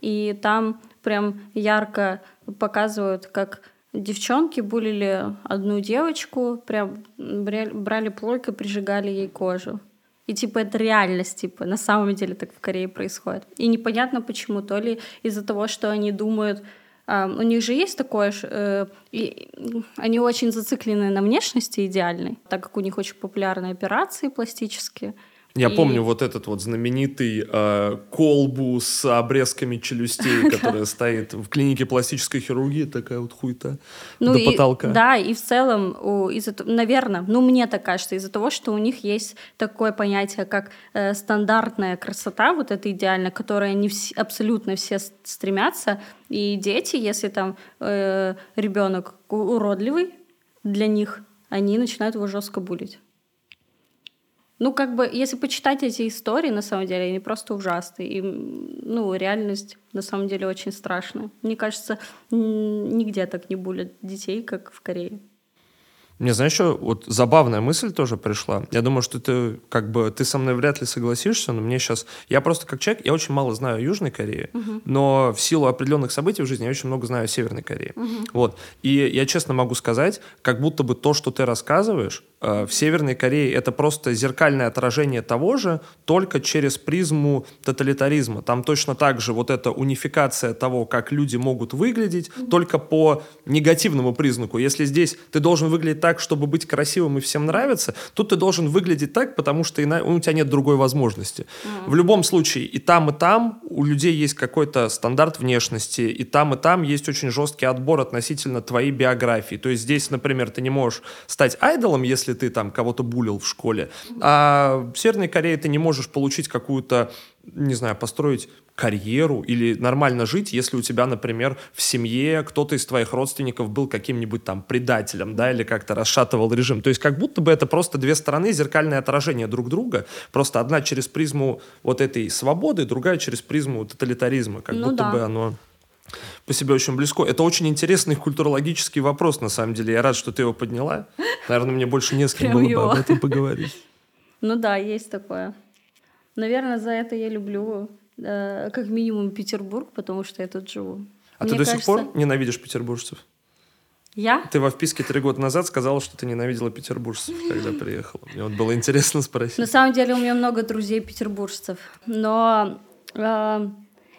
И там прям ярко показывают, как девчонки булили одну девочку, прям брали плойку и прижигали ей кожу. И типа это реальность, типа на самом деле так в Корее происходит. И непонятно почему, то ли из-за того, что они думают, у них же есть такое, uh, и они очень зациклены на внешности идеальной, так как у них очень популярны операции пластические. Я и... помню вот этот вот знаменитый э, колбу с обрезками челюстей, которая стоит в клинике пластической хирургии, такая вот хуйта ну до потолка. Да, и в целом, из наверное, ну мне так кажется, из-за того, что у них есть такое понятие, как э, стандартная красота, вот это идеально, которая не вс- абсолютно все стремятся, и дети, если там э, ребенок уродливый для них, они начинают его жестко булить. Ну, как бы, если почитать эти истории, на самом деле, они просто ужасные. И, ну, реальность, на самом деле, очень страшная. Мне кажется, нигде так не булят детей, как в Корее. Мне, знаешь, еще вот забавная мысль тоже пришла. Я думаю, что ты как бы ты со мной вряд ли согласишься, но мне сейчас я просто как человек, я очень мало знаю Южной Корее, uh-huh. но в силу определенных событий в жизни я очень много знаю Северной Корее. Uh-huh. Вот и я честно могу сказать, как будто бы то, что ты рассказываешь, э, в Северной Корее это просто зеркальное отражение того же, только через призму тоталитаризма. Там точно так же вот эта унификация того, как люди могут выглядеть, uh-huh. только по негативному признаку. Если здесь ты должен выглядеть так, чтобы быть красивым и всем нравиться, тут ты должен выглядеть так, потому что ина... у тебя нет другой возможности. Mm-hmm. В любом случае, и там, и там у людей есть какой-то стандарт внешности, и там, и там есть очень жесткий отбор относительно твоей биографии. То есть здесь, например, ты не можешь стать айдолом, если ты там кого-то булил в школе, а в Северной Корее ты не можешь получить какую-то не знаю, построить карьеру или нормально жить, если у тебя, например, в семье кто-то из твоих родственников был каким-нибудь там предателем, да, или как-то расшатывал режим. То есть как будто бы это просто две стороны, зеркальное отражение друг друга, просто одна через призму вот этой свободы, другая через призму тоталитаризма, как ну будто да. бы оно по себе очень близко. Это очень интересный культурологический вопрос, на самом деле. Я рад, что ты его подняла. Наверное, мне больше не с кем было бы об этом поговорить. Ну да, есть такое. Наверное, за это я люблю э, как минимум Петербург, потому что я тут живу. А Мне ты до кажется... сих пор ненавидишь петербуржцев? Я? Ты во вписке три года назад сказала, что ты ненавидела петербуржцев, когда приехала. Мне вот было интересно спросить. На самом деле у меня много друзей петербуржцев, но э,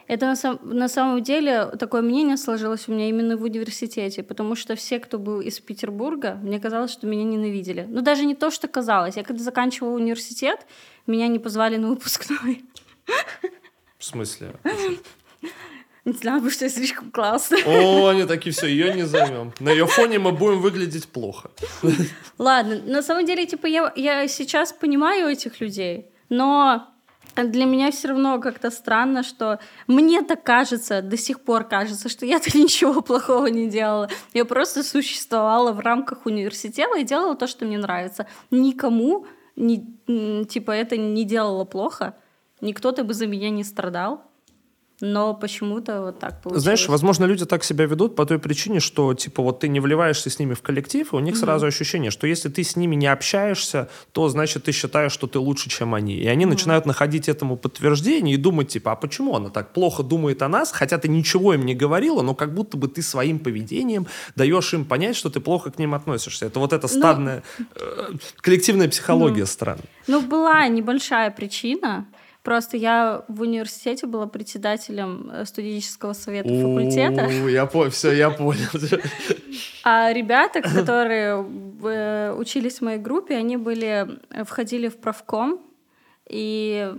это на, сам, на самом деле такое мнение сложилось у меня именно в университете, потому что все, кто был из Петербурга, мне казалось, что меня ненавидели. Ну даже не то, что казалось. Я когда заканчивала университет, меня не позвали на выпускной. В смысле? Не знаю, потому что я слишком классная. О, они такие, все, ее не займем. На ее фоне мы будем выглядеть плохо. Ладно, на самом деле, типа, я, я сейчас понимаю этих людей, но для меня все равно как-то странно, что мне так кажется, до сих пор кажется, что я-то ничего плохого не делала. Я просто существовала в рамках университета и делала то, что мне нравится. Никому не, типа это не делало плохо, никто-то бы за меня не страдал. Но почему-то вот так получилось. Знаешь, возможно, люди так себя ведут по той причине, что, типа, вот ты не вливаешься с ними в коллектив, и у них mm-hmm. сразу ощущение, что если ты с ними не общаешься, то, значит, ты считаешь, что ты лучше, чем они. И они mm-hmm. начинают находить этому подтверждение и думать, типа, а почему она так плохо думает о нас, хотя ты ничего им не говорила, но как будто бы ты своим поведением даешь им понять, что ты плохо к ним относишься. Это вот эта ну, стадная, ну, э, коллективная психология ну, стран. Ну, была небольшая причина, Просто я в университете была председателем э, студенческого совета факультета. Я понял, все, я понял. А ребята, которые э, учились в моей группе, они были, э, входили в правком, и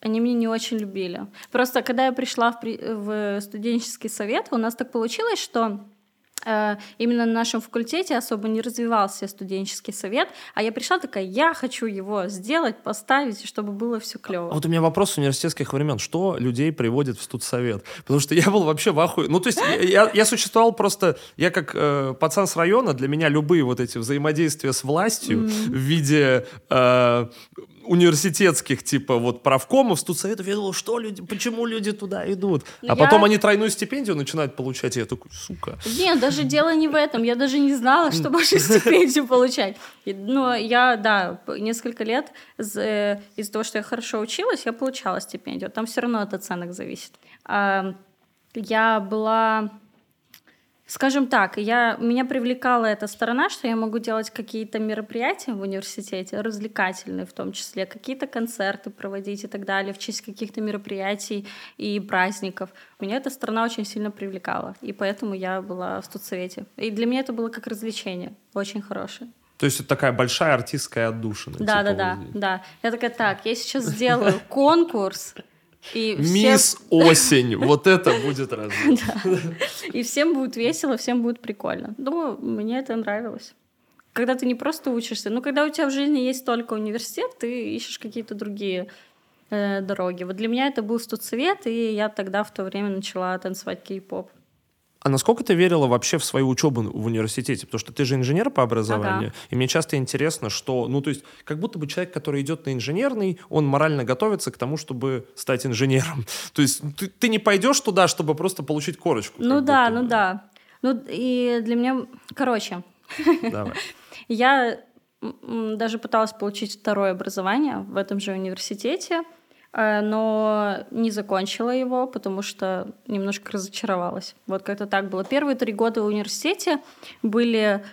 они меня не очень любили. Просто когда я пришла в, в студенческий совет, у нас так получилось, что именно на нашем факультете особо не развивался студенческий совет, а я пришла такая, я хочу его сделать, поставить, чтобы было все клево. А вот у меня вопрос университетских времен, что людей приводит в студсовет? Потому что я был вообще в ахуе. Ну, то есть я, я, я существовал просто, я как э, пацан с района, для меня любые вот эти взаимодействия с властью mm-hmm. в виде э, университетских, типа, вот правкомов, студсоветов, я думал, что люди, почему люди туда идут? А я... потом они тройную стипендию начинают получать, и я такой, сука. Нет, даже дело не в этом, я даже не знала, что можно стипендию получать. Но я, да, несколько лет э, из-за того, что я хорошо училась, я получала стипендию. Там все равно от оценок зависит. Я была Скажем так, я, меня привлекала эта сторона, что я могу делать какие-то мероприятия в университете, развлекательные в том числе, какие-то концерты проводить и так далее, в честь каких-то мероприятий и праздников. Меня эта сторона очень сильно привлекала, и поэтому я была в студсовете. И для меня это было как развлечение, очень хорошее. То есть это такая большая артистская отдушина. Да, типа да, да, да. Я такая, так, я сейчас сделаю конкурс, и Мисс Осень, вот это будет разве. И всем будет весело, всем будет прикольно. Думаю, мне это нравилось. Когда ты не просто учишься, но когда у тебя в жизни есть только университет, ты ищешь какие-то другие э, дороги. Вот для меня это был студсовет, и я тогда в то время начала танцевать кей-поп. А насколько ты верила вообще в свою учебу в университете? Потому что ты же инженер по образованию, ага. и мне часто интересно, что, ну, то есть, как будто бы человек, который идет на инженерный, он морально готовится к тому, чтобы стать инженером. То есть ты, ты не пойдешь туда, чтобы просто получить корочку. Ну да, ну да. Ну и для меня, короче, Давай. я даже пыталась получить второе образование в этом же университете. Э, но не закончила его, потому что немножко разочаровалась. Вот как-то так было. Первые три года в университете были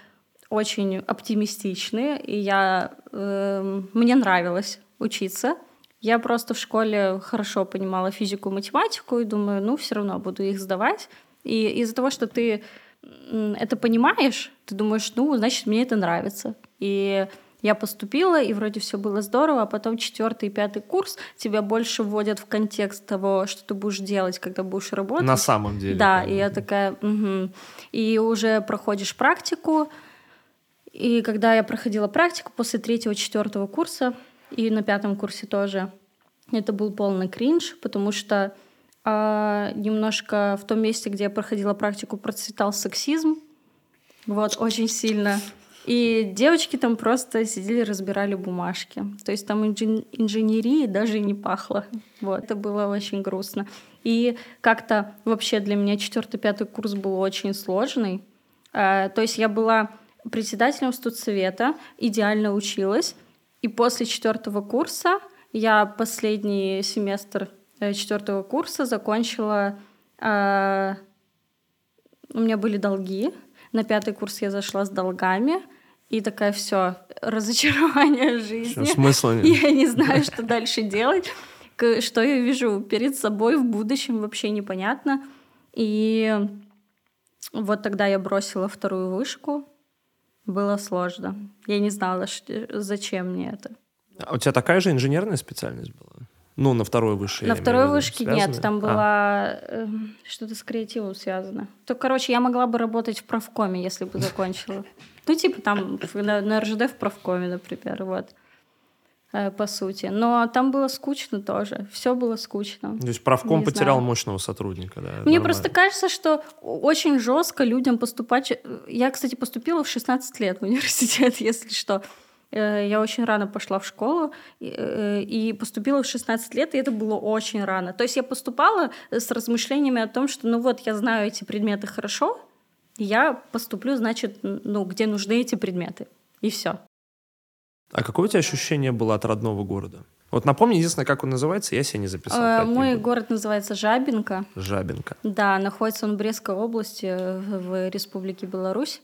очень оптимистичные, и я, э, мне нравилось учиться. Я просто в школе хорошо понимала физику и математику, и думаю, ну, все равно буду их сдавать. И из-за того, что ты это понимаешь, ты думаешь, ну, значит, мне это нравится. И я поступила, и вроде все было здорово, а потом четвертый и пятый курс тебя больше вводят в контекст того, что ты будешь делать, когда будешь работать. На самом деле. Да, конечно. и я такая, угу. И уже проходишь практику, и когда я проходила практику после третьего, четвертого курса, и на пятом курсе тоже, это был полный кринж, потому что а, немножко в том месте, где я проходила практику, процветал сексизм. Вот, очень сильно. И девочки там просто сидели, разбирали бумажки. То есть там инжен... инженерии даже не пахло. Вот. Это было очень грустно. И как-то вообще для меня четвертый-пятый курс был очень сложный. А, то есть я была председателем студсовета, идеально училась. И после четвертого курса я последний семестр э, четвертого курса закончила... А, у меня были долги, на пятый курс я зашла с долгами, и такая, все, разочарование жизни. Все, смысла нет. Я не знаю, что дальше делать. Что я вижу перед собой в будущем, вообще непонятно. И вот тогда я бросила вторую вышку. Было сложно. Я не знала, зачем мне это. А у тебя такая же инженерная специальность была? Ну, на второй высшей. На второй вышке нет, там а. была э, что-то с креативом связано. То, короче, я могла бы работать в правкоме, если бы закончила. Ну, типа там на, на РЖД в правкоме, например, вот э, по сути. Но там было скучно тоже. Все было скучно. То есть правком не потерял знаю. мощного сотрудника, да? Мне нормально. просто кажется, что очень жестко людям поступать. Я, кстати, поступила в 16 лет в университет, если что. Э, я очень рано пошла в школу э, и поступила в 16 лет, и это было очень рано. То есть я поступала с размышлениями о том, что ну вот я знаю эти предметы хорошо, я поступлю, значит, ну, где нужны эти предметы. И все. А какое у тебя ощущение было от родного города? Вот напомни, единственное, как он называется, я себе не записал. Э, мой город называется Жабинка. Жабинка. Да, находится он в Брестской области, в Республике Беларусь.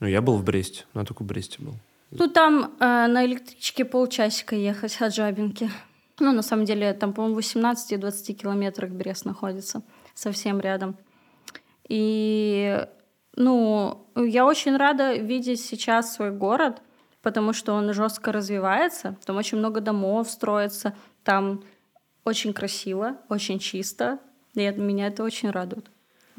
Ну, я был в Бресте, но я только в Бресте был. Ну, там э, на электричке полчасика ехать от Жабинки. Ну, на самом деле, там, по-моему, 18-20 километрах Брест находится, совсем рядом. И, ну, я очень рада видеть сейчас свой город, потому что он жестко развивается, там очень много домов строится, там очень красиво, очень чисто, и меня это очень радует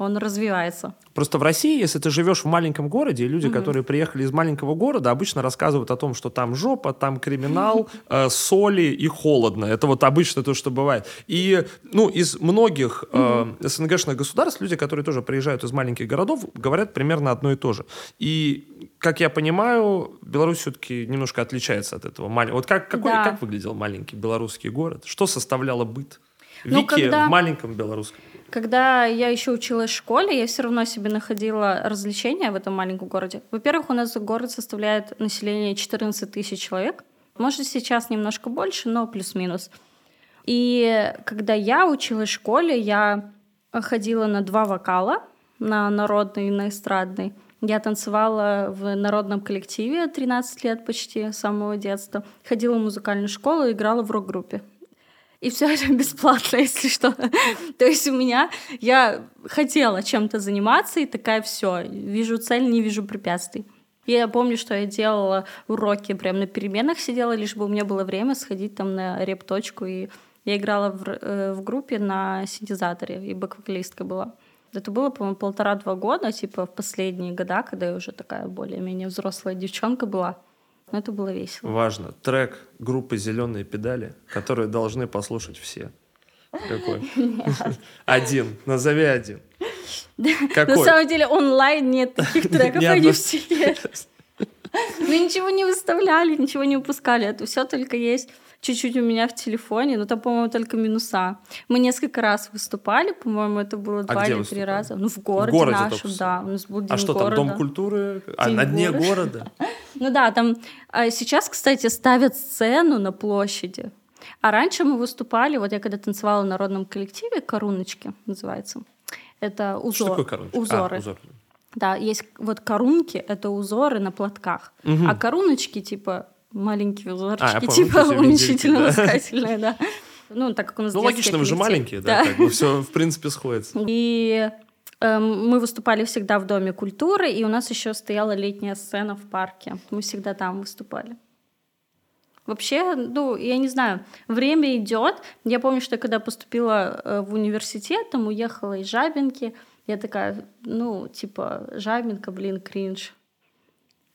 он развивается. Просто в России, если ты живешь в маленьком городе, люди, mm-hmm. которые приехали из маленького города, обычно рассказывают о том, что там жопа, там криминал, э, соли и холодно. Это вот обычно то, что бывает. И ну, из многих э. СНГшных государств люди, которые тоже приезжают из маленьких городов, говорят примерно одно и то же. И, как я понимаю, Беларусь все-таки немножко отличается от этого. Вот как, какой, да. как выглядел маленький белорусский город? Что составляло быт? Ну, Вики когда... в маленьком белорусском когда я еще училась в школе, я все равно себе находила развлечения в этом маленьком городе. Во-первых, у нас город составляет население 14 тысяч человек. Может, сейчас немножко больше, но плюс-минус. И когда я училась в школе, я ходила на два вокала, на народный и на эстрадный. Я танцевала в народном коллективе 13 лет почти, с самого детства. Ходила в музыкальную школу играла в рок-группе и все это бесплатно, если что. То есть у меня, я хотела чем-то заниматься, и такая все, вижу цель, не вижу препятствий. Я помню, что я делала уроки, прям на переменах сидела, лишь бы у меня было время сходить там на репточку, и я играла в, э, в группе на синтезаторе, и бэк-вокалистка была. Это было, по-моему, полтора-два года, типа в последние года, когда я уже такая более-менее взрослая девчонка была. Но это было весело. Важно. Трек группы «Зеленые педали», который должны послушать все. Какой? Один. Назови один. Какой? На самом деле онлайн нет таких треков, они все есть. Мы ничего не выставляли, ничего не выпускали. Это все только есть чуть-чуть у меня в телефоне, но там, по-моему, только минуса. Мы несколько раз выступали, по-моему, это было а два или три раза. Ну, в городе, в городе нашем, да. У нас был а день А что города. там, Дом культуры? А, на дне города? Ну да, там а сейчас, кстати, ставят сцену на площади. А раньше мы выступали, вот я когда танцевала в народном коллективе, «Коруночки» называется. Это узор. Что такое корунки? Узоры. А, узор. Да, есть вот корунки, это узоры на платках. Угу. А коруночки, типа, маленькие узорчики, а, типа уменьшительно-ласкательные, да. Ну, так как у нас Ну, логично, вы же маленькие, да, как бы все, в принципе, сходится. И мы выступали всегда в Доме культуры, и у нас еще стояла летняя сцена в парке. Мы всегда там выступали. Вообще, ну, я не знаю, время идет. Я помню, что когда поступила э, в университет, там уехала из Жабинки, я такая, ну, типа, Жабинка, блин, кринж.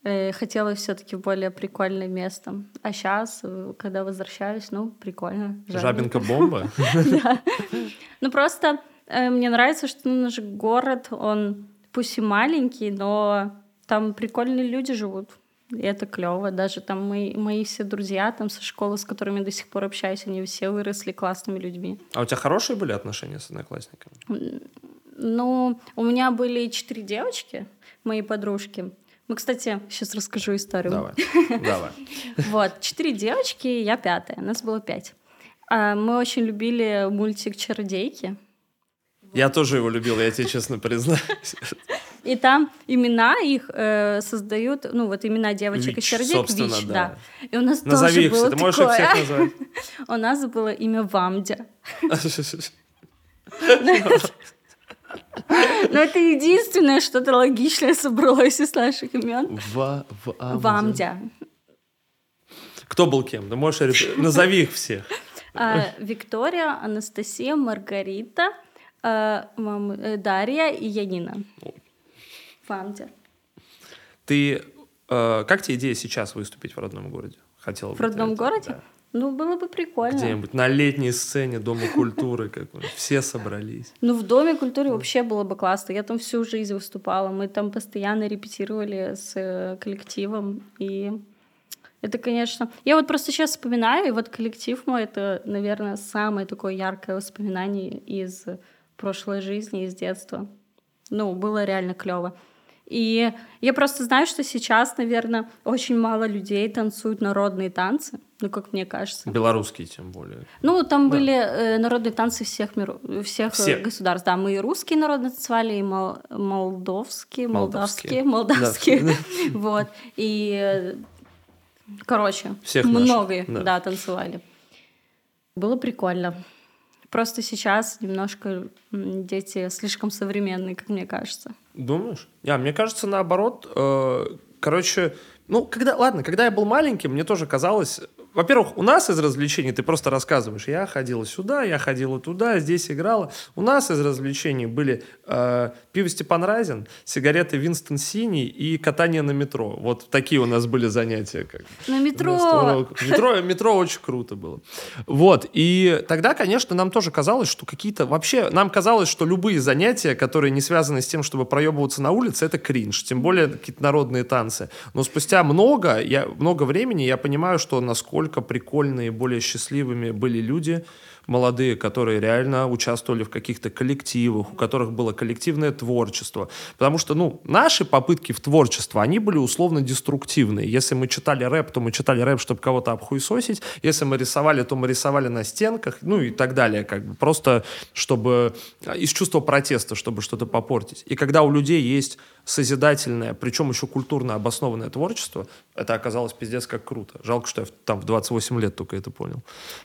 Э, хотела все-таки более прикольное место. А сейчас, э, когда возвращаюсь, ну, прикольно. Жабинка бомба? Да. Ну, просто мне нравится, что наш город, он пусть и маленький, но там прикольные люди живут. И это клево. Даже там мои, мои все друзья там со школы, с которыми до сих пор общаюсь, они все выросли классными людьми. А у тебя хорошие были отношения с одноклассниками? Ну, у меня были четыре девочки, мои подружки. Мы, кстати, сейчас расскажу историю. Давай, давай. Вот, четыре девочки, я пятая, нас было пять. А, мы очень любили мультик «Чародейки». Я тоже его любил, я тебе честно признаюсь. И там имена их э, создают, ну вот имена девочек Вич, и чародеек Вич, да. да. И у нас Назови тоже их, было ты такое. можешь их всех назвать. У нас было имя Вамдя. Но это единственное что-то логичное собралось из наших имен. Вамдя. Кто был кем? Ты можешь назови их всех. А, Виктория, Анастасия, Маргарита, а, э, Дарья и Янина. Вамдя. Ты э, как тебе идея сейчас выступить в родном городе? Хотела в родном городе? Да. Ну, было бы прикольно. Где-нибудь на летней сцене Дома культуры какой Все собрались. Ну, в Доме культуры вообще было бы классно. Я там всю жизнь выступала. Мы там постоянно репетировали с э, коллективом. И Это, конечно... Я вот просто сейчас вспоминаю, и вот коллектив мой — это, наверное, самое такое яркое воспоминание из прошлой жизни, из детства. Ну, было реально клево. И я просто знаю, что сейчас, наверное, очень мало людей танцуют народные танцы, ну, как мне кажется. Белорусские, тем более. Ну, там да. были э, народные танцы всех, миров, всех, всех государств. Да, мы и русские народные танцевали, и мол, молдовские, молдавские, молдавские. Да. Вот. И, короче, всех многие, да. да, танцевали. Было прикольно. Просто сейчас немножко дети слишком современные, как мне кажется. Думаешь? А, мне кажется, наоборот. Э, короче, ну, когда, ладно, когда я был маленьким, мне тоже казалось, во-первых, у нас из развлечений ты просто рассказываешь, я ходила сюда, я ходила туда, здесь играла. У нас из развлечений были э, пиво Степан Разин, сигареты Винстон Синий и катание на метро. Вот такие у нас были занятия. Как на метро! Метро, метро очень круто было. Вот, и тогда, конечно, нам тоже казалось, что какие-то... Вообще, нам казалось, что любые занятия, которые не связаны с тем, чтобы проебываться на улице, это кринж. Тем более какие-то народные танцы. Но спустя много, я, много времени я понимаю, что насколько насколько прикольные, более счастливыми были люди, молодые, которые реально участвовали в каких-то коллективах, у которых было коллективное творчество. Потому что, ну, наши попытки в творчество, они были условно деструктивные. Если мы читали рэп, то мы читали рэп, чтобы кого-то обхуесосить. Если мы рисовали, то мы рисовали на стенках, ну и так далее. Как бы просто чтобы а, из чувства протеста, чтобы что-то попортить. И когда у людей есть созидательное, причем еще культурно обоснованное творчество, это оказалось пиздец как круто. Жалко, что я там в 28 лет только это понял.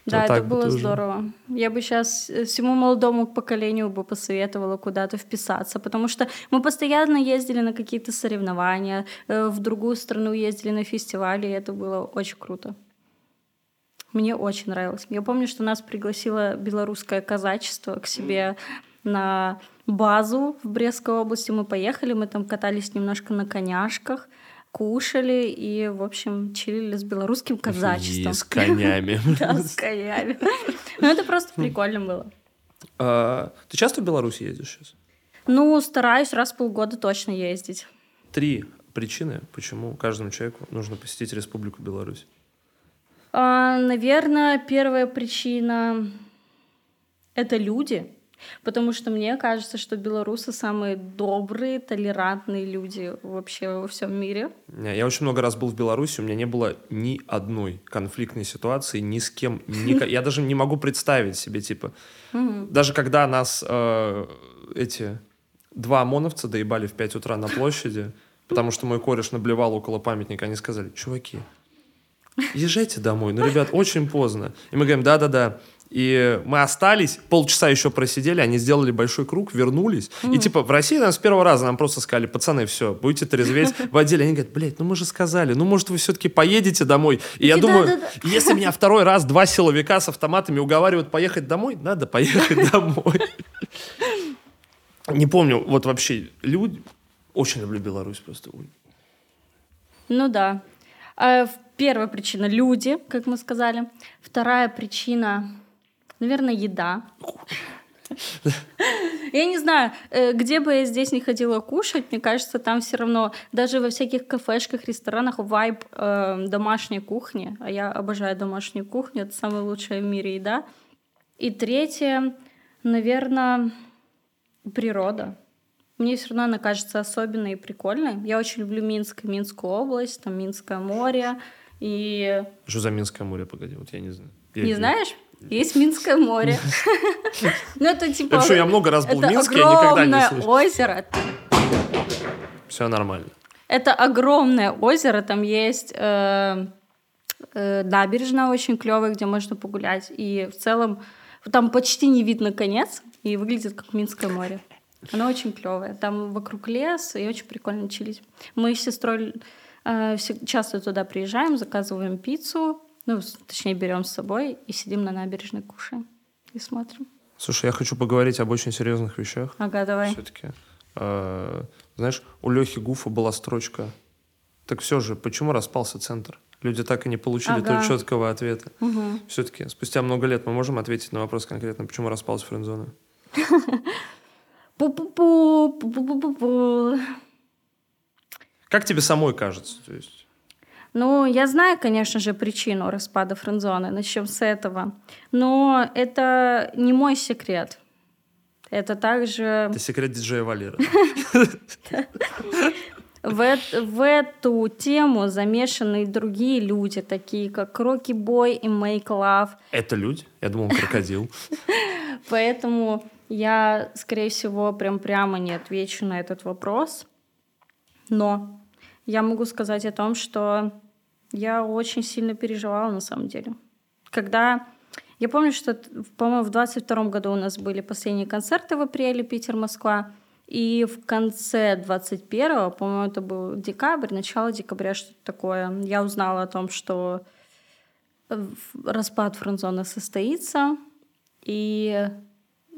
Да, вот это было здорово. Я бы сейчас э, всему молодому поколению бы посоветовала куда-то вписаться, потому что мы постоянно ездили на какие-то соревнования, э, в другую страну ездили на фестивали, и это было очень круто. Мне очень нравилось. Я помню, что нас пригласило белорусское казачество к себе на базу в Брестской области. Мы поехали, мы там катались немножко на коняшках, кушали и, в общем, чилили с белорусским казачеством. И с конями. Да, с конями. Ну, это просто прикольно было. А, ты часто в Беларусь ездишь сейчас? Ну, стараюсь раз в полгода точно ездить. Три причины, почему каждому человеку нужно посетить Республику Беларусь. А, наверное, первая причина — это люди — Потому что мне кажется, что белорусы самые добрые, толерантные люди вообще во всем мире. Я очень много раз был в Беларуси, у меня не было ни одной конфликтной ситуации ни с кем. Ни... Я даже не могу представить себе, типа, даже когда нас э, эти два ОМОНовца доебали в 5 утра на площади, потому что мой кореш наблевал около памятника, они сказали, чуваки, езжайте домой. Ну, ребят, очень поздно. И мы говорим, да-да-да. И мы остались, полчаса еще просидели, они сделали большой круг, вернулись. Mm. И типа в России нам с первого раза нам просто сказали, пацаны, все, будете трезветь в отделе. Они говорят, блядь, ну мы же сказали, ну может вы все-таки поедете домой. И я думаю, если меня второй раз два силовика с автоматами уговаривают поехать домой, надо поехать домой. Не помню, вот вообще люди... Очень люблю Беларусь просто. Ну да. А, первая причина — люди, как мы сказали. Вторая причина Наверное, еда. Я не знаю, э, где бы я здесь не ходила кушать, мне кажется, там все равно, даже во всяких кафешках, ресторанах, вайб э, домашней кухни, а я обожаю домашнюю кухню, это самая лучшая в мире еда. И третье, наверное, природа. Мне все равно она кажется особенной и прикольной. Я очень люблю Минск, Минскую область, там Минское море. И... Что за Минское море, погоди, вот я не знаю. Я не знаешь? Есть Минское море. Ну, это типа... Что, я много раз был в Минске, я никогда не слышал. озеро. Все нормально. Это огромное озеро, там есть э, э, набережная очень клевая, где можно погулять. И в целом там почти не видно конец, и выглядит как Минское море. Оно очень клевое. Там вокруг лес, и очень прикольно чилить. Мы с сестрой э, часто туда приезжаем, заказываем пиццу, ну, точнее, берем с собой и сидим на набережной, кушаем и смотрим. Слушай, я хочу поговорить об очень серьезных вещах. Ага, давай. Все-таки. Э, знаешь, у Лехи Гуфа была строчка. Так все же, почему распался центр? Люди так и не получили ага. того четкого ответа. Угу. Все-таки спустя много лет мы можем ответить на вопрос конкретно, почему распалась френдзона? Как тебе самой кажется? То есть... Ну, я знаю, конечно же, причину распада френдзоны. Начнем с этого. Но это не мой секрет. Это также... Это секрет диджея Валера. В, в эту тему замешаны и другие люди, такие как Рокки Бой и Make Love. Это люди? Я думал, крокодил. Поэтому я, скорее всего, прям прямо не отвечу на этот вопрос. Но я могу сказать о том, что я очень сильно переживала на самом деле. Когда... Я помню, что, по-моему, в 22 году у нас были последние концерты в апреле Питер-Москва. И в конце 21-го, по-моему, это был декабрь, начало декабря, что-то такое, я узнала о том, что распад френдзоны состоится. И,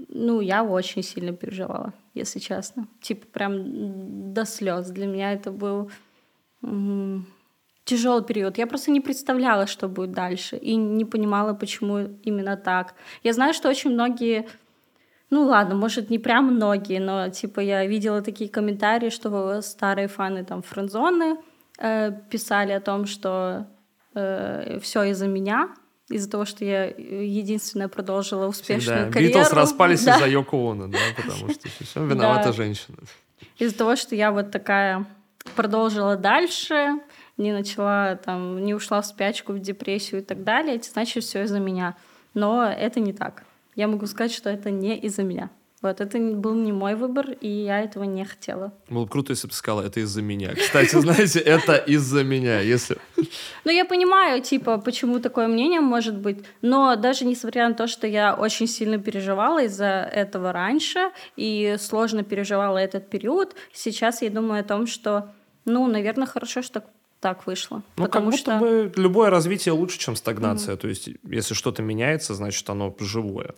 ну, я очень сильно переживала, если честно. Типа прям до слез. Для меня это был тяжелый период. Я просто не представляла, что будет дальше. И не понимала, почему именно так. Я знаю, что очень многие ну ладно, может, не прям многие, но типа я видела такие комментарии, что старые фаны там френдзоны э, писали о том, что э, все из-за меня, из-за того, что я единственная продолжила успешную да. карьеру. Битлз распались да. из-за Йоко Оно, да, потому что все виновата да. женщина. Из-за того, что я вот такая продолжила дальше, не начала там, не ушла в спячку, в депрессию и так далее, значит все из-за меня. Но это не так я могу сказать, что это не из-за меня. Вот, это был не мой выбор, и я этого не хотела. Было бы круто, если бы ты сказала, это из-за меня. Кстати, знаете, это из-за меня, если... Ну, я понимаю, типа, почему такое мнение может быть, но даже несмотря на то, что я очень сильно переживала из-за этого раньше и сложно переживала этот период, сейчас я думаю о том, что, ну, наверное, хорошо, что так вышло. Ну, потому как будто что... бы любое развитие лучше, чем стагнация. Mm-hmm. То есть, если что-то меняется, значит, оно живое.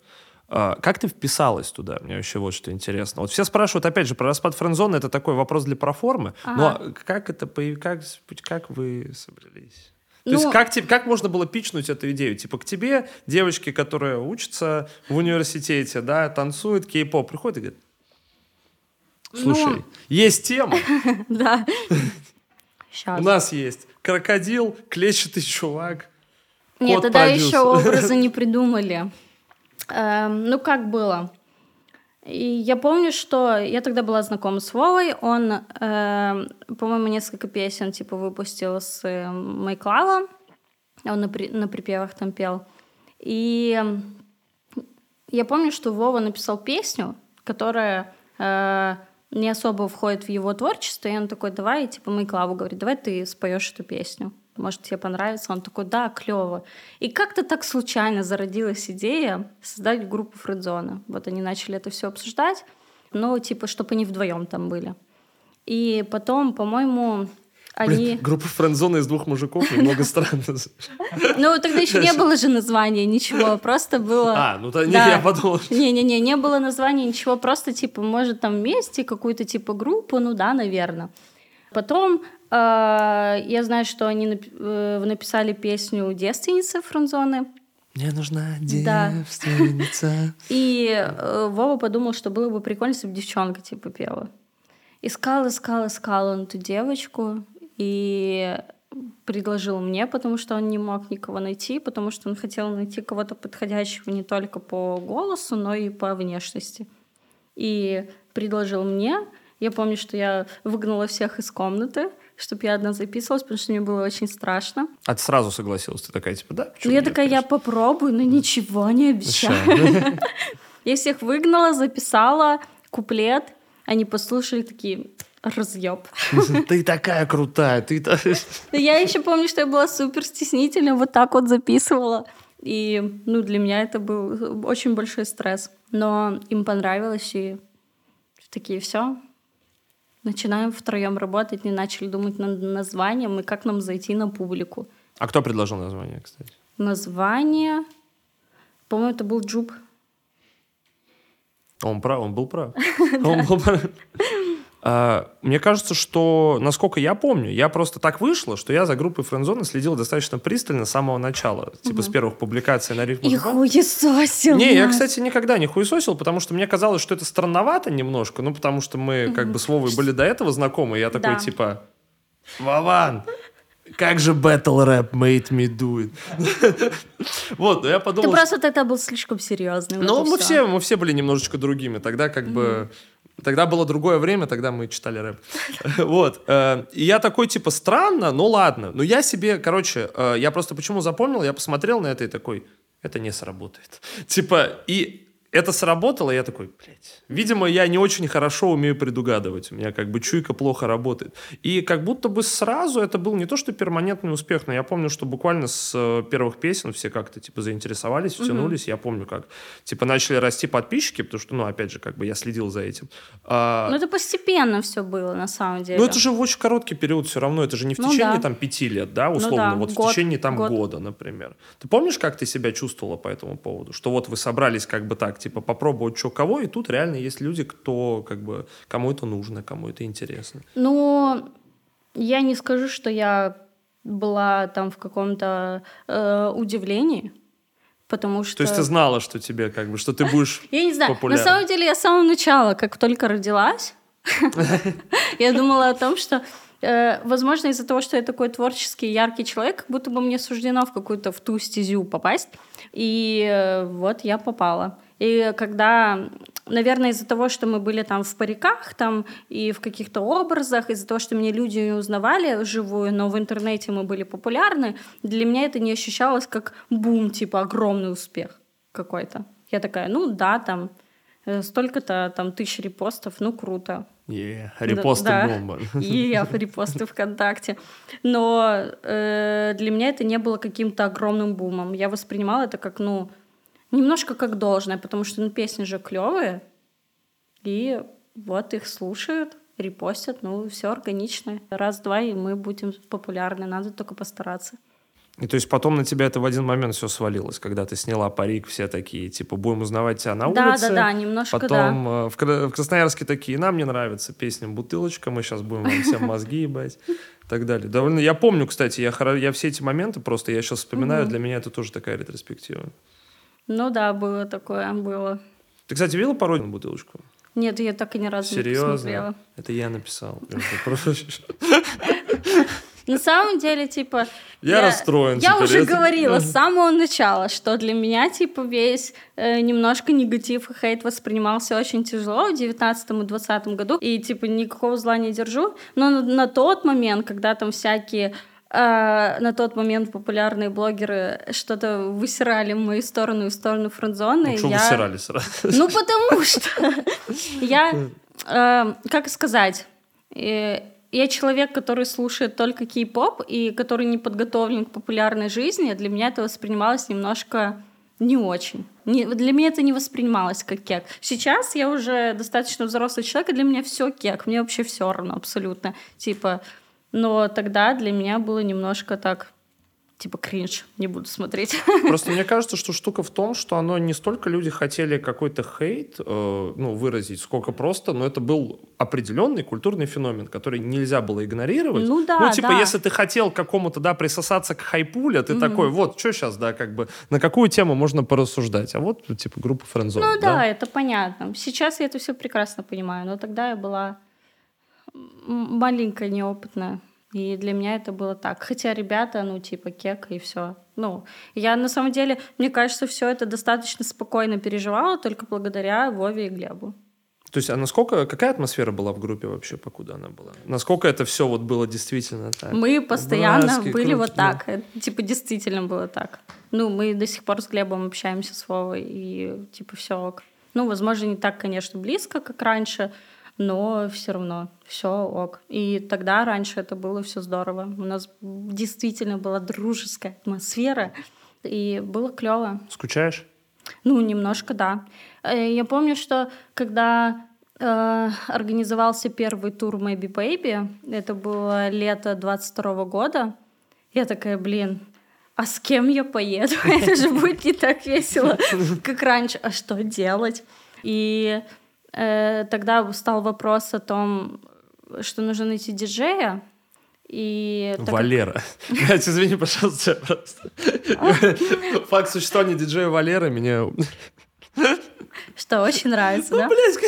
А, как ты вписалась туда? Мне вообще вот что интересно. Вот все спрашивают, опять же, про распад френдзоны. Это такой вопрос для проформы. Ага. Но как это, как, как вы собрались? То ну, есть как, как можно было пичнуть эту идею? Типа к тебе девочки, которые учатся в университете, да, танцуют кей-поп, приходят и говорят, слушай, ну... есть тема. Да. Сейчас. У нас есть крокодил, клетчатый чувак. Нет, тогда еще образы не придумали. Эм, ну, как было? И я помню, что я тогда была знакома с Вовой. Он, э, по-моему, несколько песен типа выпустил с э, Майклава. Он на, при, на припевах там пел. И я помню, что Вова написал песню, которая э, не особо входит в его творчество, и он такой, давай, типа, мы Клаву говорит, давай ты споешь эту песню. Может, тебе понравится? Он такой, да, клево. И как-то так случайно зародилась идея создать группу Фредзона. Вот они начали это все обсуждать, ну, типа, чтобы они вдвоем там были. И потом, по-моему, они... Блин, группа френдзона из двух мужиков немного странно. Ну, тогда еще не было же названия, ничего, просто было... А, ну то не, я подумал. Не-не-не, не было названия, ничего, просто, типа, может, там вместе какую-то, типа, группу, ну да, наверное. Потом э, я знаю, что они э, написали песню «Девственница» френдзоны. Мне нужна девственница. Да. И э, Вова подумал, что было бы прикольно, если бы девчонка, типа, пела. Искал, искал, искал он эту девочку, и предложил мне, потому что он не мог никого найти, потому что он хотел найти кого-то подходящего не только по голосу, но и по внешности. И предложил мне. Я помню, что я выгнала всех из комнаты, чтобы я одна записывалась, потому что мне было очень страшно. А ты сразу согласилась? Ты такая, типа, да? Ну, я такая, я попробую, но ничего не обещаю. Я всех выгнала, записала куплет. Они послушали такие, разъеб. Ты такая крутая, ты Я еще помню, что я была супер стеснительная, вот так вот записывала. И, ну, для меня это был очень большой стресс. Но им понравилось, и такие, все, начинаем втроем работать, не начали думать над названием и как нам зайти на публику. А кто предложил название, кстати? Название, по-моему, это был Джуб. Он прав, он был прав. Он был прав. А, мне кажется, что, насколько я помню, я просто так вышло, что я за группой Френдзона следил достаточно пристально с самого начала. Типа угу. с первых публикаций на рифму. И хуесосил Не, я, кстати, никогда не хуесосил, потому что мне казалось, что это странновато немножко, ну, потому что мы угу. как бы с Вовой были до этого знакомы, и я такой, да. типа, Вован, Как же battle rap made me do it. Вот, я подумал... Ты просто тогда был слишком серьезный. Ну, мы все, мы все были немножечко другими. Тогда как бы... Тогда было другое время, тогда мы читали рэп. Вот. Э, и я такой, типа, странно, ну ладно. Но я себе, короче, э, я просто почему запомнил, я посмотрел на это и такой, это не сработает. Типа, и это сработало, я такой, блядь. Видимо, я не очень хорошо умею предугадывать. У меня как бы чуйка плохо работает. И как будто бы сразу это был не то, что перманентный успех, но я помню, что буквально с э, первых песен все как-то типа заинтересовались, втянулись. Угу. Я помню, как типа начали расти подписчики, потому что, ну, опять же, как бы я следил за этим. А... Ну, это постепенно все было, на самом деле. Ну, это же в очень короткий период все равно. Это же не в ну, течение да. там пяти лет, да, ну условно. Ну, да. Вот год, в течение там год. года, например. Ты помнишь, как ты себя чувствовала по этому поводу? Что вот вы собрались как бы так, типа, попробовать что кого, и тут реально есть люди, кто, как бы, кому это нужно, кому это интересно. Ну, я не скажу, что я была там в каком-то э, удивлении, потому что... То есть ты знала, что тебе, как бы, что ты будешь Я не знаю, на самом деле я с самого начала, как только родилась, я думала о том, что э, возможно, из-за того, что я такой творческий, яркий человек, как будто бы мне суждено в какую-то в ту стезю попасть. И э, вот я попала. И когда, наверное, из-за того, что мы были там в париках, там и в каких-то образах, из-за того, что меня люди не узнавали вживую, но в интернете мы были популярны, для меня это не ощущалось как бум, типа огромный успех какой-то. Я такая, ну да, там э, столько-то там тысяч репостов, ну круто. Yeah, репосты да, бомба. И я репосты ВКонтакте. Но э, для меня это не было каким-то огромным бумом. Я воспринимала это как, ну, немножко как должное, потому что ну, песни же клевые, и вот их слушают, репостят, ну, все органично. Раз-два, и мы будем популярны, надо только постараться. И то есть потом на тебя это в один момент все свалилось, когда ты сняла парик, все такие, типа, будем узнавать тебя на да, улице. Да, да, да, немножко, Потом да. Э, в, Красноярске такие, нам не нравится песня «Бутылочка», мы сейчас будем вам всем мозги ебать. И так далее. Довольно, я помню, кстати, я, я все эти моменты просто, я сейчас вспоминаю, для меня это тоже такая ретроспектива. Ну да, было такое, было. Ты, кстати, видела пародию на бутылочку? Нет, я так и ни разу Серьезно? не посмотрела. Это я написал. На самом деле, типа... Я, я расстроен. Я уже это... говорила с самого начала, что для меня, типа, весь э, немножко негатив и хейт воспринимался очень тяжело в 19 и 20 году. И, типа, никакого зла не держу. Но на, на тот момент, когда там всякие а, на тот момент популярные блогеры что-то высирали в мою сторону и в сторону френдзоны. Ну, что я... высирали сразу? Ну, потому что я, э, как сказать, э, я человек, который слушает только кей-поп и который не подготовлен к популярной жизни. Для меня это воспринималось немножко не очень. Не, для меня это не воспринималось как кек. Сейчас я уже достаточно взрослый человек, и для меня все кек. Мне вообще все равно абсолютно. Типа, но тогда для меня было немножко так, типа кринж, не буду смотреть. Просто мне кажется, что штука в том, что оно не столько люди хотели какой-то хейт э, ну, выразить, сколько просто, но это был определенный культурный феномен, который нельзя было игнорировать. Ну да, Ну типа, да. если ты хотел какому-то, да, присосаться к хайпуле, ты mm-hmm. такой, вот, что сейчас, да, как бы, на какую тему можно порассуждать? А вот, типа, группа френдзон. Ну да, да, это понятно. Сейчас я это все прекрасно понимаю, но тогда я была маленькая, неопытная. И для меня это было так. Хотя ребята, ну, типа, кек и все. Ну, я на самом деле, мне кажется, все это достаточно спокойно переживала только благодаря Вове и Глебу. То есть, а насколько, какая атмосфера была в группе вообще, покуда она была? Насколько это все вот было действительно так? Мы постоянно Братски, были круто. вот так. Это, типа, действительно было так. Ну, мы до сих пор с Глебом общаемся с Вовой, и, типа, все ок. Ну, возможно, не так, конечно, близко, как раньше, но все равно все ок. И тогда раньше это было все здорово. У нас действительно была дружеская атмосфера, и было клево. Скучаешь? Ну, немножко, да. Э, я помню, что когда э, организовался первый тур Maybe Baby, это было лето 22 года, я такая, блин, а с кем я поеду? Это же будет не так весело, как раньше. А что делать? И тогда стал вопрос о том, что нужно найти диджея. И Валера. Как... извини, пожалуйста, просто. Факт существования диджея Валера меня... Что, очень нравится, ну, да? Блядь,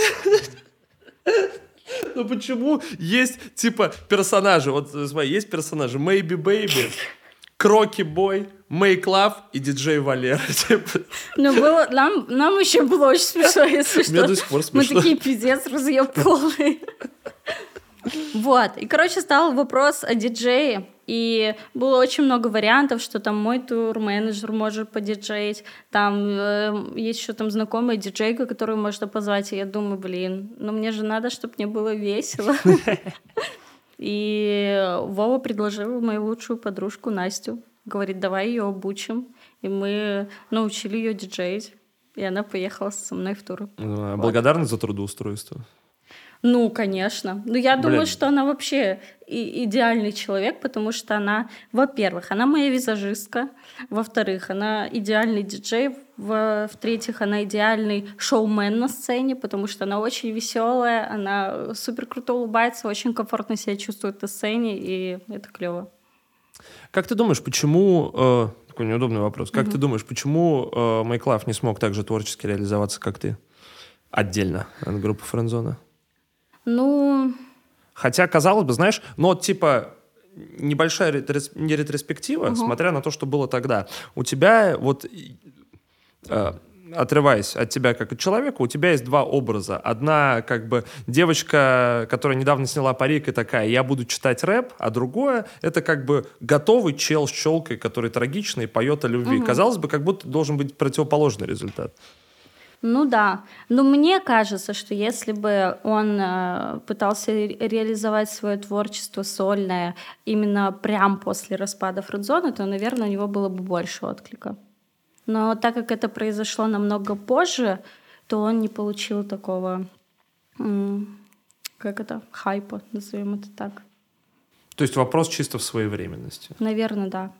Ну почему есть, типа, персонажи, вот смотри, есть персонажи Maybe Baby, Кроки Бой, Make Love и диджей Валера. Типа. Ну, было, нам, нам еще было очень смешно, если что. Мне до сих пор смешно. Мы такие, пиздец, разъеб полный. Вот. И, короче, стал вопрос о диджее. И было очень много вариантов, что там мой тур-менеджер может подиджеить, там э, есть еще там знакомая диджейка, которую можно позвать, и я думаю, блин, ну мне же надо, чтобы мне было весело. И Вова предложил мою лучшую подружку Настю. Говорит, давай ее обучим. И мы научили ее диджеить. И она поехала со мной в тур. Благодарна вот. за трудоустройство? Ну, конечно. Ну, я Блин. думаю, что она вообще и идеальный человек, потому что она, во-первых, она моя визажистка, во-вторых, она идеальный диджей, в-третьих, она идеальный шоумен на сцене, потому что она очень веселая, она супер круто улыбается, очень комфортно себя чувствует на сцене, и это клево. Как ты думаешь, почему... Э, такой неудобный вопрос. Как mm-hmm. ты думаешь, почему э, Майклав не смог так же творчески реализоваться, как ты? Отдельно от группы Френдзона? Ну... Хотя, казалось бы, знаешь, но типа небольшая ретрос... не ретроспектива, угу. смотря на то, что было тогда. У тебя вот... Э, отрываясь от тебя как от человека, у тебя есть два образа. Одна, как бы, девочка, которая недавно сняла парик и такая, я буду читать рэп, а другое, это как бы готовый чел с челкой, который трагичный, поет о любви. Угу. Казалось бы, как будто должен быть противоположный результат. Ну да, но мне кажется, что если бы он э, пытался реализовать свое творчество сольное именно прям после распада Френдзоны, то, наверное, у него было бы больше отклика. Но так как это произошло намного позже, то он не получил такого, как это, хайпа, назовем это так. То есть вопрос чисто в своевременности? Наверное, да.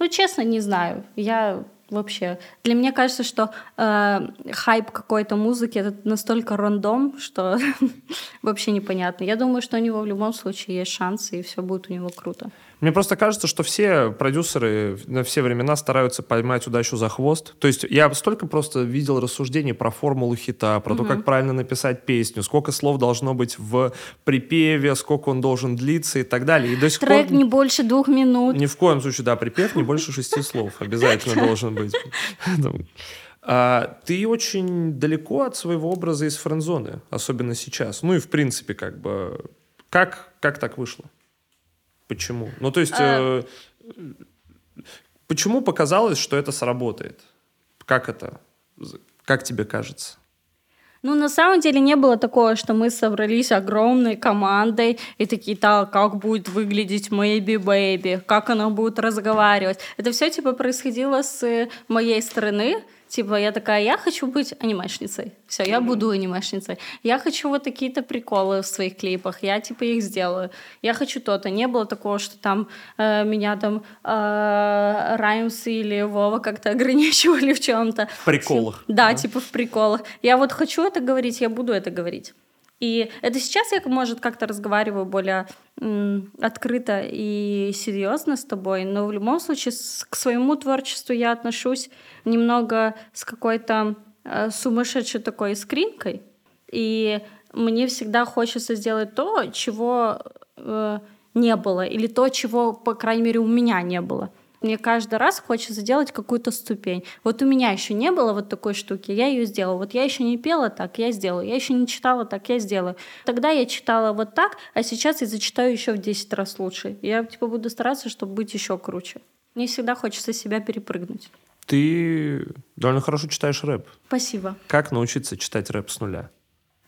Ну, честно, не знаю. Я вообще. Для меня кажется, что э, хайп какой-то музыки это настолько рандом, что вообще непонятно. Я думаю, что у него в любом случае есть шансы, и все будет у него круто. Мне просто кажется, что все продюсеры на все времена стараются поймать удачу за хвост. То есть я столько просто видел рассуждений про формулу хита, про угу. то, как правильно написать песню, сколько слов должно быть в припеве, сколько он должен длиться и так далее. И до сих Трек пор... не больше двух минут. Ни в коем случае, да, припев не больше шести слов. Обязательно должен быть. А, ты очень далеко от своего образа из френдзоны, особенно сейчас. Ну и в принципе, как бы, как, как так вышло? Почему? Ну, то есть, а... э, почему показалось, что это сработает? Как это? Как тебе кажется? Ну, на самом деле не было такого, что мы собрались огромной командой и такие, так, как будет выглядеть Maybe Baby, как она будет разговаривать. Это все, типа, происходило с моей стороны, Типа, я такая, я хочу быть анимешницей. Все, я буду анимешницей. Я хочу вот такие-то приколы в своих клипах. Я, типа, их сделаю. Я хочу то-то. Не было такого, что там э, меня там э, Раймс или Вова как-то ограничивали в чем-то. В приколах. Да, да, типа в приколах. Я вот хочу это говорить, я буду это говорить. И это сейчас я, может, как-то разговариваю более открыто и серьезно с тобой, но в любом случае к своему творчеству я отношусь немного с какой-то э, сумасшедшей такой скринкой. И мне всегда хочется сделать то, чего э, не было, или то, чего, по крайней мере, у меня не было. Мне каждый раз хочется сделать какую-то ступень. Вот у меня еще не было вот такой штуки, я ее сделала. Вот я еще не пела так, я сделаю. Я еще не читала так, я сделаю. Тогда я читала вот так, а сейчас я зачитаю еще в 10 раз лучше. Я типа буду стараться, чтобы быть еще круче. Мне всегда хочется себя перепрыгнуть. Ты довольно хорошо читаешь рэп. Спасибо. Как научиться читать рэп с нуля?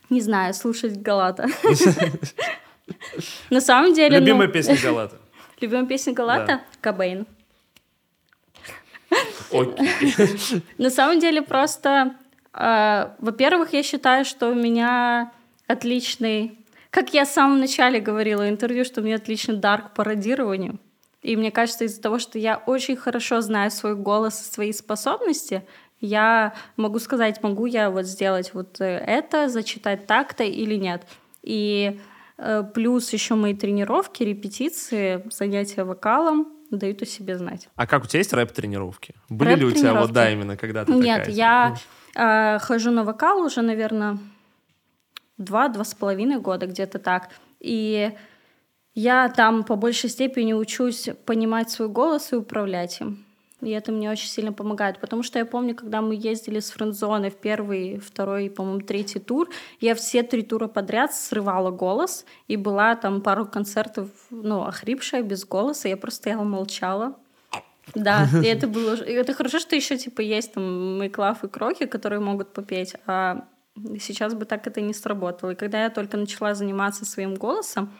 Не знаю, слушать Галата. На самом деле... Любимая ну, песня Галата? Любимая песня Галата? Кобейн. На самом деле просто, э, во-первых, я считаю, что у меня отличный, как я в самом начале говорила в интервью, что у меня отличный дар к пародированию. И мне кажется, из-за того, что я очень хорошо знаю свой голос и свои способности, я могу сказать, могу я вот сделать вот э, это, зачитать так-то или нет. И э, плюс еще мои тренировки, репетиции, занятия вокалом, дают о себе знать. А как у тебя есть рэп-тренировки? Были рэп ли у тебя вот, да, именно когда ты Нет, такая? я э, хожу на вокал уже, наверное, два-два с половиной года, где-то так. И я там по большей степени учусь понимать свой голос и управлять им. И это мне очень сильно помогает. Потому что я помню, когда мы ездили с френдзоной в первый, второй, по-моему, третий тур, я все три тура подряд срывала голос. И была там пару концертов, ну, охрипшая, без голоса. Я просто стояла, молчала. Да, и это было... И это хорошо, что еще, типа, есть там Мэйклав и Кроки, которые могут попеть. А сейчас бы так это не сработало. И когда я только начала заниматься своим голосом,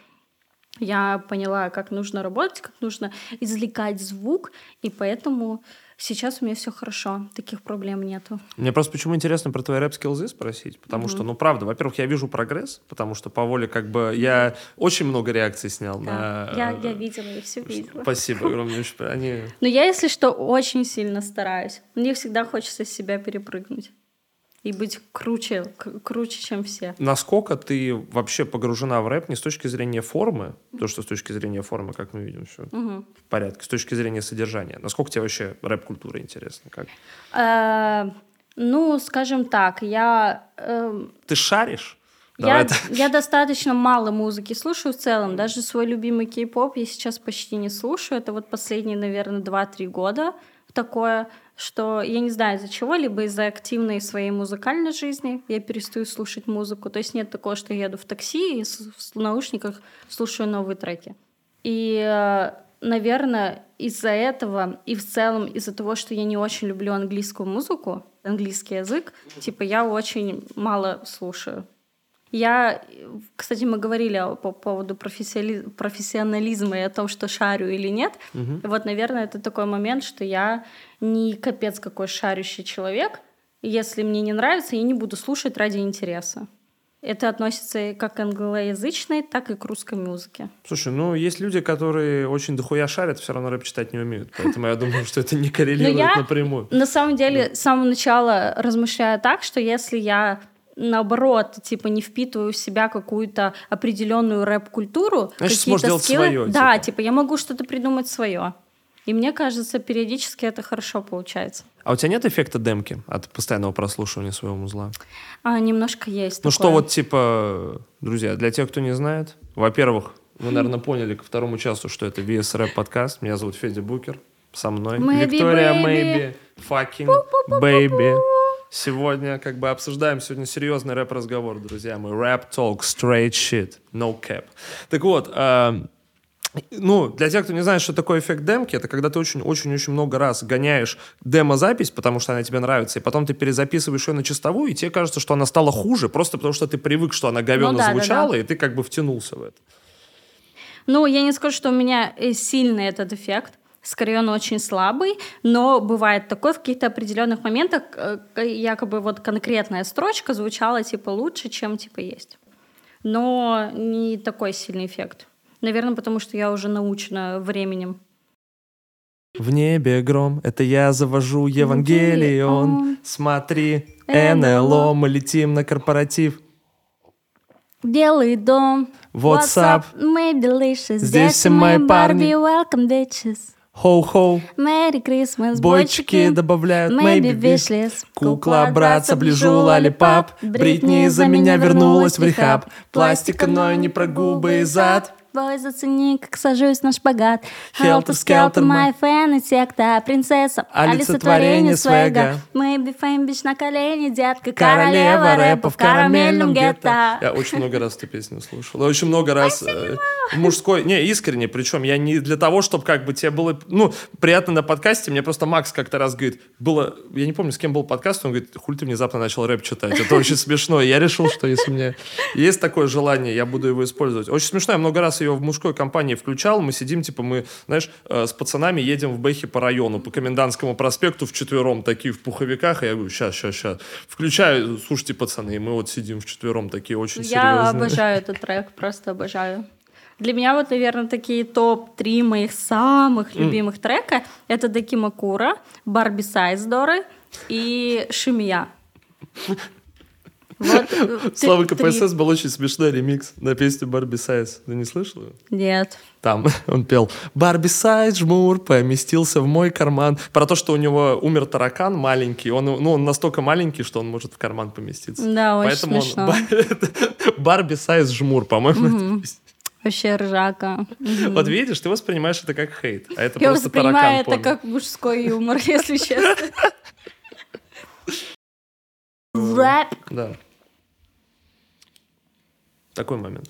я поняла, как нужно работать, как нужно извлекать звук, и поэтому сейчас у меня все хорошо, таких проблем нету. Мне просто почему интересно про твои рэп-скиллзы спросить, потому mm-hmm. что, ну, правда, во-первых, я вижу прогресс, потому что по воле как бы я очень много реакций снял да. на... Я, я видела, я все видела. Спасибо огромное. Они... Но я, если что, очень сильно стараюсь. Мне всегда хочется себя перепрыгнуть и быть круче, круче, чем все. Насколько ты вообще погружена в рэп не с точки зрения формы, то, что с точки зрения формы, как мы видим, все угу. в порядке, с точки зрения содержания. Насколько тебе вообще рэп-культура интересна? Как? Э, ну, скажем так, я... Э, ты шаришь? я, я достаточно мало музыки слушаю в целом. Даже свой любимый кей-поп я сейчас почти не слушаю. Это вот последние, наверное, 2-3 года такое что я не знаю из-за чего, либо из-за активной своей музыкальной жизни я перестаю слушать музыку. То есть нет такого, что я еду в такси и в наушниках слушаю новые треки. И, э, наверное, из-за этого и в целом из-за того, что я не очень люблю английскую музыку, английский язык, типа я очень мало слушаю. Я, кстати, мы говорили по поводу профессионализма и о том, что шарю или нет. Угу. Вот, наверное, это такой момент, что я не капец какой шарящий человек. Если мне не нравится, я не буду слушать ради интереса. Это относится как к англоязычной, так и к русской музыке. Слушай, ну есть люди, которые очень дохуя шарят, все равно рэп читать не умеют. Поэтому я думаю, что это не коррелирует напрямую. На самом деле, с самого начала размышляю так, что если я наоборот, типа, не впитываю в себя какую-то определенную рэп-культуру, какие-то скиллы. Свое, да, типа. типа, я могу что-то придумать свое. И мне кажется, периодически это хорошо получается. А у тебя нет эффекта демки от постоянного прослушивания своего музла? А, немножко есть. Ну такое. что вот, типа, друзья, для тех, кто не знает, во-первых, вы, наверное, поняли ко второму часу, что это VS Rap подкаст. Меня зовут Федя Букер. Со мной maybe, Виктория Мэйби. Fucking Baby. Сегодня как бы обсуждаем сегодня серьезный рэп-разговор, друзья. Мы рэп talk, straight shit, no cap. Так вот, э, ну, для тех, кто не знает, что такое эффект демки, это когда ты очень-очень-очень много раз гоняешь демо-запись, потому что она тебе нравится, и потом ты перезаписываешь ее на чистовую, и тебе кажется, что она стала хуже, просто потому что ты привык, что она говенно ну, да, звучала, да, да. и ты как бы втянулся в это. Ну, я не скажу, что у меня э, сильный этот эффект. Скорее, он очень слабый, но бывает такое в каких-то определенных моментах, э, якобы вот конкретная строчка звучала типа лучше, чем типа есть. Но не такой сильный эффект. Наверное, потому что я уже научена временем. В небе гром, это я завожу Евангелион. Смотри, НЛО, мы летим на корпоратив. Белый дом. What's up? Мы delicious. Здесь все мои парни. Welcome, bitches. Хоу-хоу. Merry Christmas. Бойчики добавляют maybe wishless. Кукла, брат, сопляжу, лалипап. Бритни за меня вернулась в рехаб. Пластика, но не про губы и зад. Бой, зацени, как сажусь на шпагат. Helter Skelter, my fan и секта. Принцесса, олицетворение свега. Maybe fame, бич на колени, детка. Королева рэпа в карамельном гетто. Я очень много раз эту песню слушал. Очень много раз э, мужской... Не, искренне. Причем я не для того, чтобы как бы тебе было... Ну, приятно на подкасте. Мне просто Макс как-то раз говорит, было... Я не помню, с кем был подкаст. Он говорит, хуй ты внезапно начал рэп читать. Это очень смешно. Я решил, что если у меня есть такое желание, я буду его использовать. Очень смешно. Я много раз ее в мужской компании включал, мы сидим, типа, мы, знаешь, э, с пацанами едем в Бэхе по району, по Комендантскому проспекту вчетвером, такие в пуховиках, и я говорю, сейчас, сейчас, сейчас. Включаю, слушайте, пацаны, мы вот сидим вчетвером, такие очень я серьезные. Я обожаю этот трек, просто обожаю. Для меня вот, наверное, такие топ-3 моих самых любимых mm. трека — это Даки Макура, Барби Сайздоры и Шимия. Вот, э, Слава три- КПСС был очень смешной ремикс на песню Барби Сайз. Ты не слышал? его? Нет. Там он пел «Барби Сайз жмур поместился в мой карман». Про то, что у него умер таракан маленький. Он, ну, он настолько маленький, что он может в карман поместиться. Да, очень Поэтому смешно. он... Барби Сайз жмур, по-моему. песня. Вообще ржака. Вот видишь, ты воспринимаешь это как хейт, а это Я просто воспринимаю таракан это понял. как мужской юмор, если честно. Рэп. Да. Такой момент.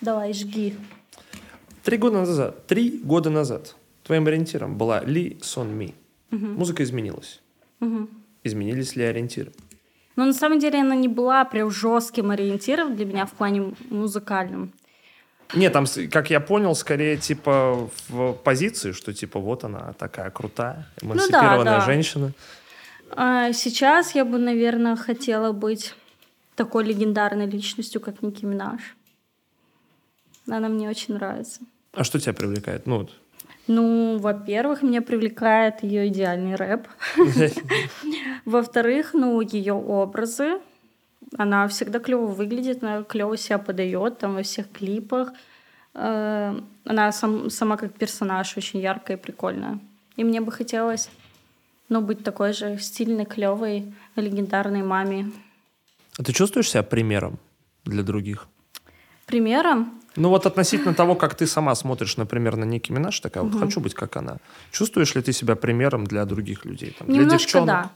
Давай, жги. Три года назад, три года назад твоим ориентиром была Ли Сон Ми. Музыка изменилась. Изменились ли ориентиры? Но на самом деле она не была прям жестким ориентиром для меня в плане музыкальном. Нет, там, как я понял, скорее типа в позиции, что типа вот она такая крутая, эмансипированная да. женщина. А сейчас я бы, наверное, хотела быть такой легендарной личностью, как Ники Минаж. Она мне очень нравится. А что тебя привлекает? Ну, вот. Ну, во-первых, меня привлекает ее идеальный рэп. Во-вторых, ну, ее образы. Она всегда клево выглядит, она клево себя подает там во всех клипах. Э, Она сам- сама как персонаж очень яркая и прикольная. И мне бы хотелось, ну, быть такой же стильной, клевой, легендарной маме. А ты чувствуешь себя примером для других? Примером Ну вот относительно того, как ты сама смотришь, например, на Ники Минаж, такая вот хочу быть как она. Чувствуешь ли ты себя примером для других людей? Там, для Немножко девчонок? да.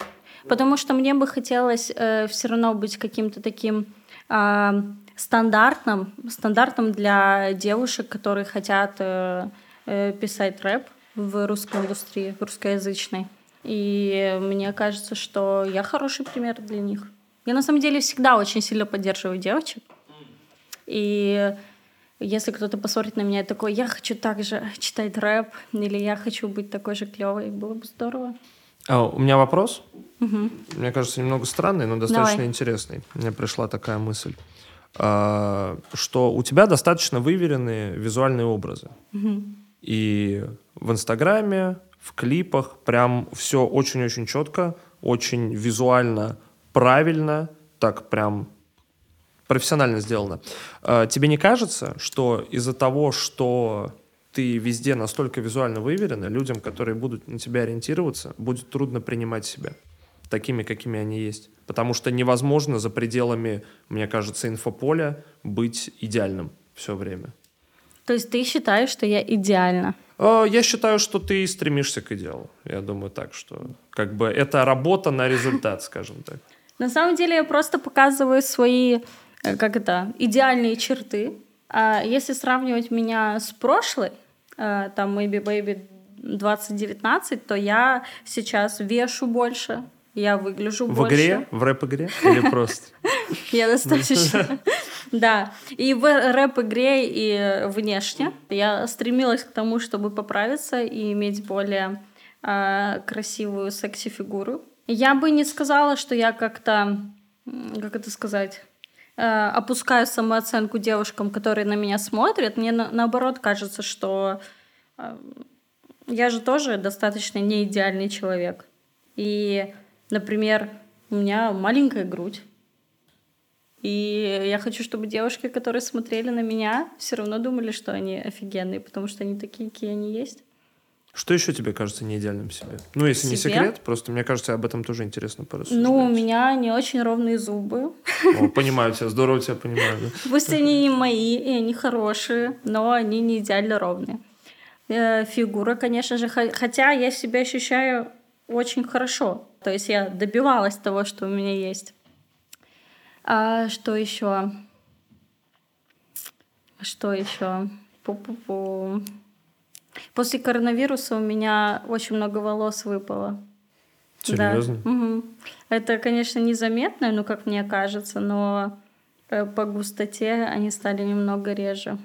Потому что мне бы хотелось все равно быть каким-то таким а, стандартным, стандартным для девушек, которые хотят э, э, писать рэп в русской индустрии, в русскоязычной. И мне кажется, что я хороший пример для них. Я на самом деле всегда очень сильно поддерживаю девочек. И если кто-то посмотрит на меня и такой, я хочу также читать рэп, или я хочу быть такой же клевой, было бы здорово. А, у меня вопрос. Мне кажется, немного странный, но достаточно Давай. интересный. Мне пришла такая мысль. А, что у тебя достаточно выверенные визуальные образы. И в Инстаграме, в клипах прям все очень-очень четко, очень визуально правильно, так прям профессионально сделано. А, Тебе не кажется, что из-за того, что ты везде настолько визуально выверена, людям, которые будут на тебя ориентироваться, будет трудно принимать себя такими, какими они есть? Потому что невозможно за пределами, мне кажется, инфополя быть идеальным все время. То есть ты считаешь, что я идеальна? А, Я считаю, что ты стремишься к идеалу. Я думаю так, что как бы это работа на результат, скажем так. На самом деле я просто показываю свои, э, как это, идеальные черты. А если сравнивать меня с прошлой, э, там Maybe Baby 2019, то я сейчас вешу больше, я выгляжу В больше. игре, в рэп-игре или просто? Я достаточно... Да. И в рэп-игре, и внешне я стремилась к тому, чтобы поправиться и иметь более а, красивую секси-фигуру. Я бы не сказала, что я как-то, как это сказать, э, опускаю самооценку девушкам, которые на меня смотрят. Мне на- наоборот кажется, что э, я же тоже достаточно не идеальный человек. И, например, у меня маленькая грудь. И я хочу, чтобы девушки, которые смотрели на меня, все равно думали, что они офигенные, потому что они такие, какие они есть. Что еще тебе кажется не идеальным в себе? Ну, если не Себе? секрет, просто мне кажется, об этом тоже интересно порассуждать. Ну, у меня не очень ровные зубы. О, понимаю тебя, здорово тебя понимаю. да. Пусть они не мои, и они хорошие, но они не идеально ровные. Э, Фигура, конечно же, хо- хотя я себя ощущаю очень хорошо. То есть я добивалась того, что у меня есть. А что еще? Что еще? Пу-пу-пу. После коронавируса у меня очень много волос выпало. Да. Серьезно? Мгм. Это, конечно, незаметно, ну, как мне кажется, но э, по густоте они стали немного реже.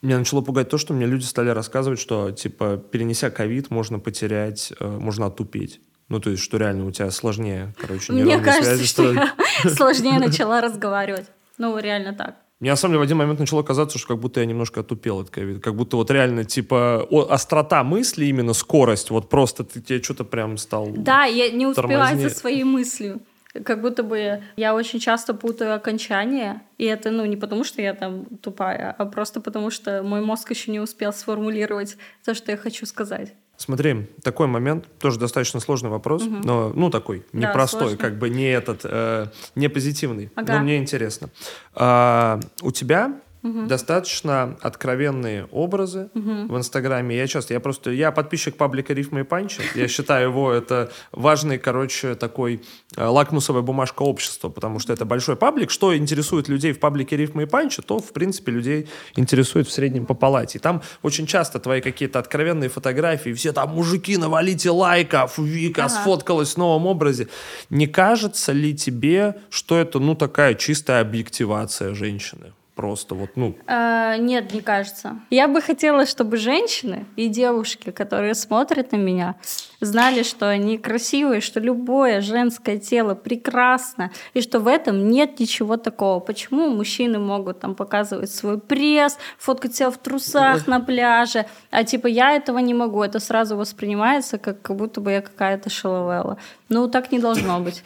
Меня начало пугать то, что мне люди стали рассказывать, что, типа, перенеся ковид, можно потерять, э, можно отупеть. Ну, то есть, что реально у тебя сложнее, короче, Мне кажется, связи что строить. я сложнее начала разговаривать. Ну, реально так. Мне на самом деле в один момент начало казаться, что как будто я немножко отупел от ковида. Как будто вот реально, типа, о- острота мысли, именно скорость, вот просто ты тебе что-то прям стал... Да, я не успеваю за своей мыслью. как будто бы я очень часто путаю окончания, и это, ну, не потому, что я там тупая, а просто потому, что мой мозг еще не успел сформулировать то, что я хочу сказать. Смотри, такой момент, тоже достаточно сложный вопрос, угу. но, ну, такой, непростой, да, как бы не этот, э, не позитивный, ага. но мне интересно. А, у тебя угу. достаточно откровенные образы угу. в Инстаграме. Я часто, я просто, я подписчик паблика Рифма и Панчи. Я считаю его это важный, короче, такой э, лакмусовая бумажка общества, потому что это большой паблик. Что интересует людей в паблике Рифма и Панчи, то, в принципе, людей интересует в среднем по палате. И там очень часто твои какие-то откровенные фотографии, все там, мужики, навалите лайков, Вика ага. сфоткалась в новом образе. Не кажется ли тебе, что это, ну, такая чистая объективация женщины? Просто вот, ну... А, нет, не кажется. Я бы хотела, чтобы женщины и девушки, которые смотрят на меня, знали, что они красивые, что любое женское тело прекрасно, и что в этом нет ничего такого. Почему мужчины могут там показывать свой пресс, фоткать себя в трусах на пляже, а типа я этого не могу. Это сразу воспринимается, как, как будто бы я какая-то шаловела. Ну, так не должно быть.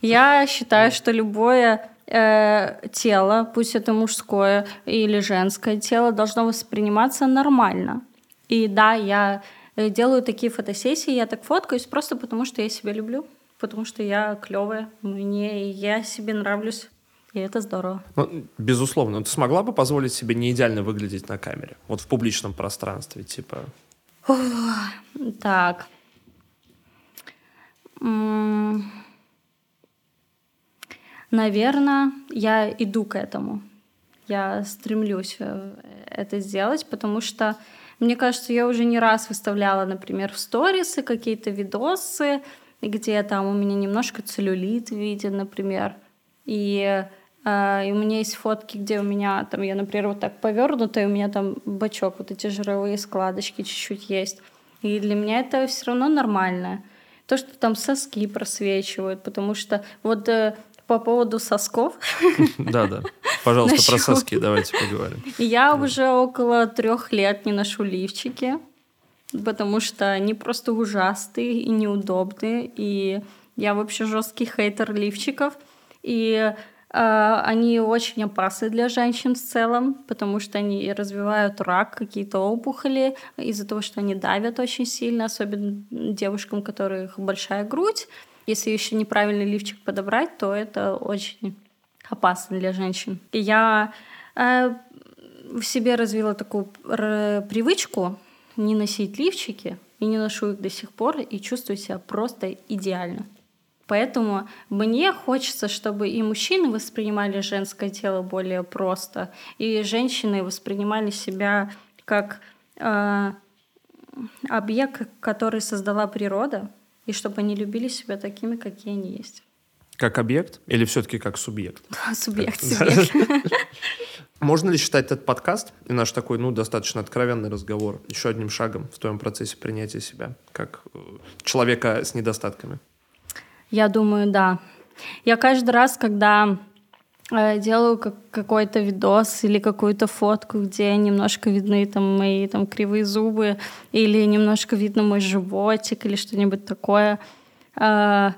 Я считаю, что любое э, тело, пусть это мужское или женское тело, должно восприниматься нормально. И да, я э, делаю такие фотосессии, я так фоткаюсь просто потому, что я себя люблю, потому что я клевая, мне я себе нравлюсь. И это здорово. Ну, безусловно. Ты смогла бы позволить себе не идеально выглядеть на камере? Вот в публичном пространстве, типа... так. Наверное, я иду к этому. Я стремлюсь э, это сделать, потому что мне кажется, я уже не раз выставляла, например, в сторисы какие-то видосы, где там у меня немножко целлюлит виден, например. И, э, и у меня есть фотки, где у меня там, я, например, вот так повернутая, у меня там бачок, вот эти жировые складочки чуть-чуть есть. И для меня это все равно нормально. То, что там соски просвечивают, потому что вот э, по поводу сосков. Да, да. Пожалуйста, про соски давайте поговорим. Я уже около трех лет не ношу лифчики, потому что они просто ужасные и неудобные. И я вообще жесткий хейтер лифчиков. И Uh, они очень опасны для женщин в целом, потому что они развивают рак, какие-то опухоли из-за того, что они давят очень сильно, особенно девушкам, у которых большая грудь. Если еще неправильный лифчик подобрать, то это очень опасно для женщин. И я э, в себе развила такую привычку не носить лифчики, и не ношу их до сих пор, и чувствую себя просто идеально. Поэтому мне хочется, чтобы и мужчины воспринимали женское тело более просто, и женщины воспринимали себя как э, объект, который создала природа, и чтобы они любили себя такими, какие они есть. Как объект или все-таки как субъект? Субъект, субъект. Можно ли считать этот подкаст и наш такой, ну, достаточно откровенный разговор еще одним шагом в твоем процессе принятия себя как э, человека с недостатками? Я думаю, да. Я каждый раз, когда делаю как какой-то видос или какую-то фотку, где немножко видны там мои там кривые зубы или немножко видно мой животик или что-нибудь такое. Э,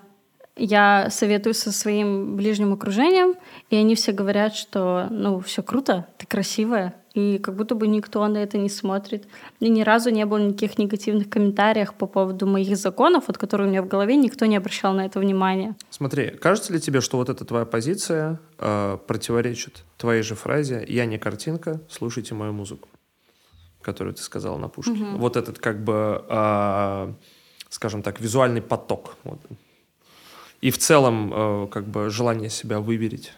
я советую со своим ближним окружением, и они все говорят, что ну все круто, ты красивая, и как будто бы никто на это не смотрит. И ни разу не было никаких негативных комментариев по поводу моих законов, от которых у меня в голове никто не обращал на это внимания. Смотри, кажется ли тебе, что вот эта твоя позиция э, противоречит твоей же фразе «я не картинка, слушайте мою музыку», которую ты сказала на пушке? Угу. Вот этот как бы, э, скажем так, визуальный поток. Вот. И в целом э, как бы желание себя выверить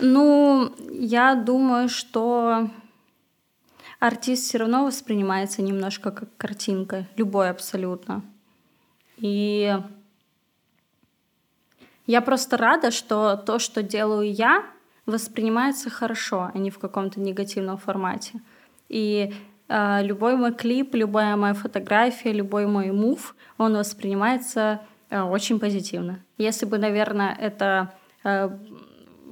ну, я думаю, что артист все равно воспринимается немножко как картинка, любой абсолютно. И я просто рада, что то, что делаю я, воспринимается хорошо, а не в каком-то негативном формате. И э, любой мой клип, любая моя фотография, любой мой мув, он воспринимается э, очень позитивно. Если бы, наверное, это э,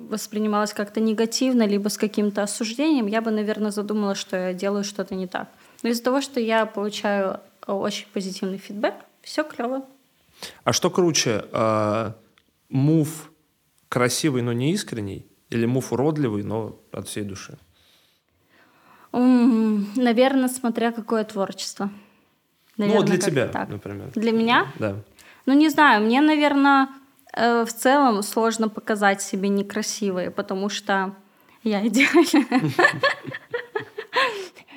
воспринималось как-то негативно, либо с каким-то осуждением, я бы, наверное, задумала, что я делаю что-то не так. Но из-за того, что я получаю очень позитивный фидбэк, все клево. А что круче, э, мув красивый, но не искренний, или мув уродливый, но от всей души? Наверное, смотря какое творчество. Наверное, ну, для тебя, так. например. Для меня? Да. Ну, не знаю, мне, наверное, э, в целом сложно показать себе некрасивые, потому что я идеальная.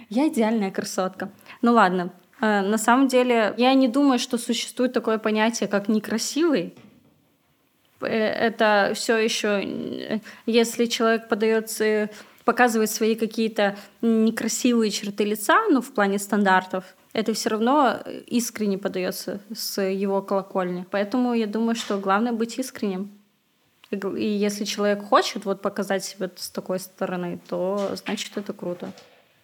Я идеальная красотка. Ну ладно, э, на самом деле я не думаю, что существует такое понятие, как некрасивый. Э, это все еще, если человек подается, показывает свои какие-то некрасивые черты лица, ну, в плане стандартов, это все равно искренне подается с его колокольни. Поэтому я думаю, что главное быть искренним. И если человек хочет вот показать себя с такой стороны, то значит это круто.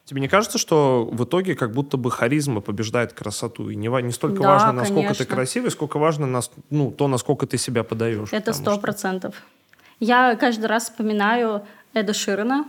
Тебе не кажется, что в итоге как будто бы харизма побеждает красоту? И не, не столько да, важно, насколько конечно. ты красивый, сколько важно ну, то, насколько ты себя подаешь. Это сто процентов. Что... Я каждый раз вспоминаю Эда Ширена,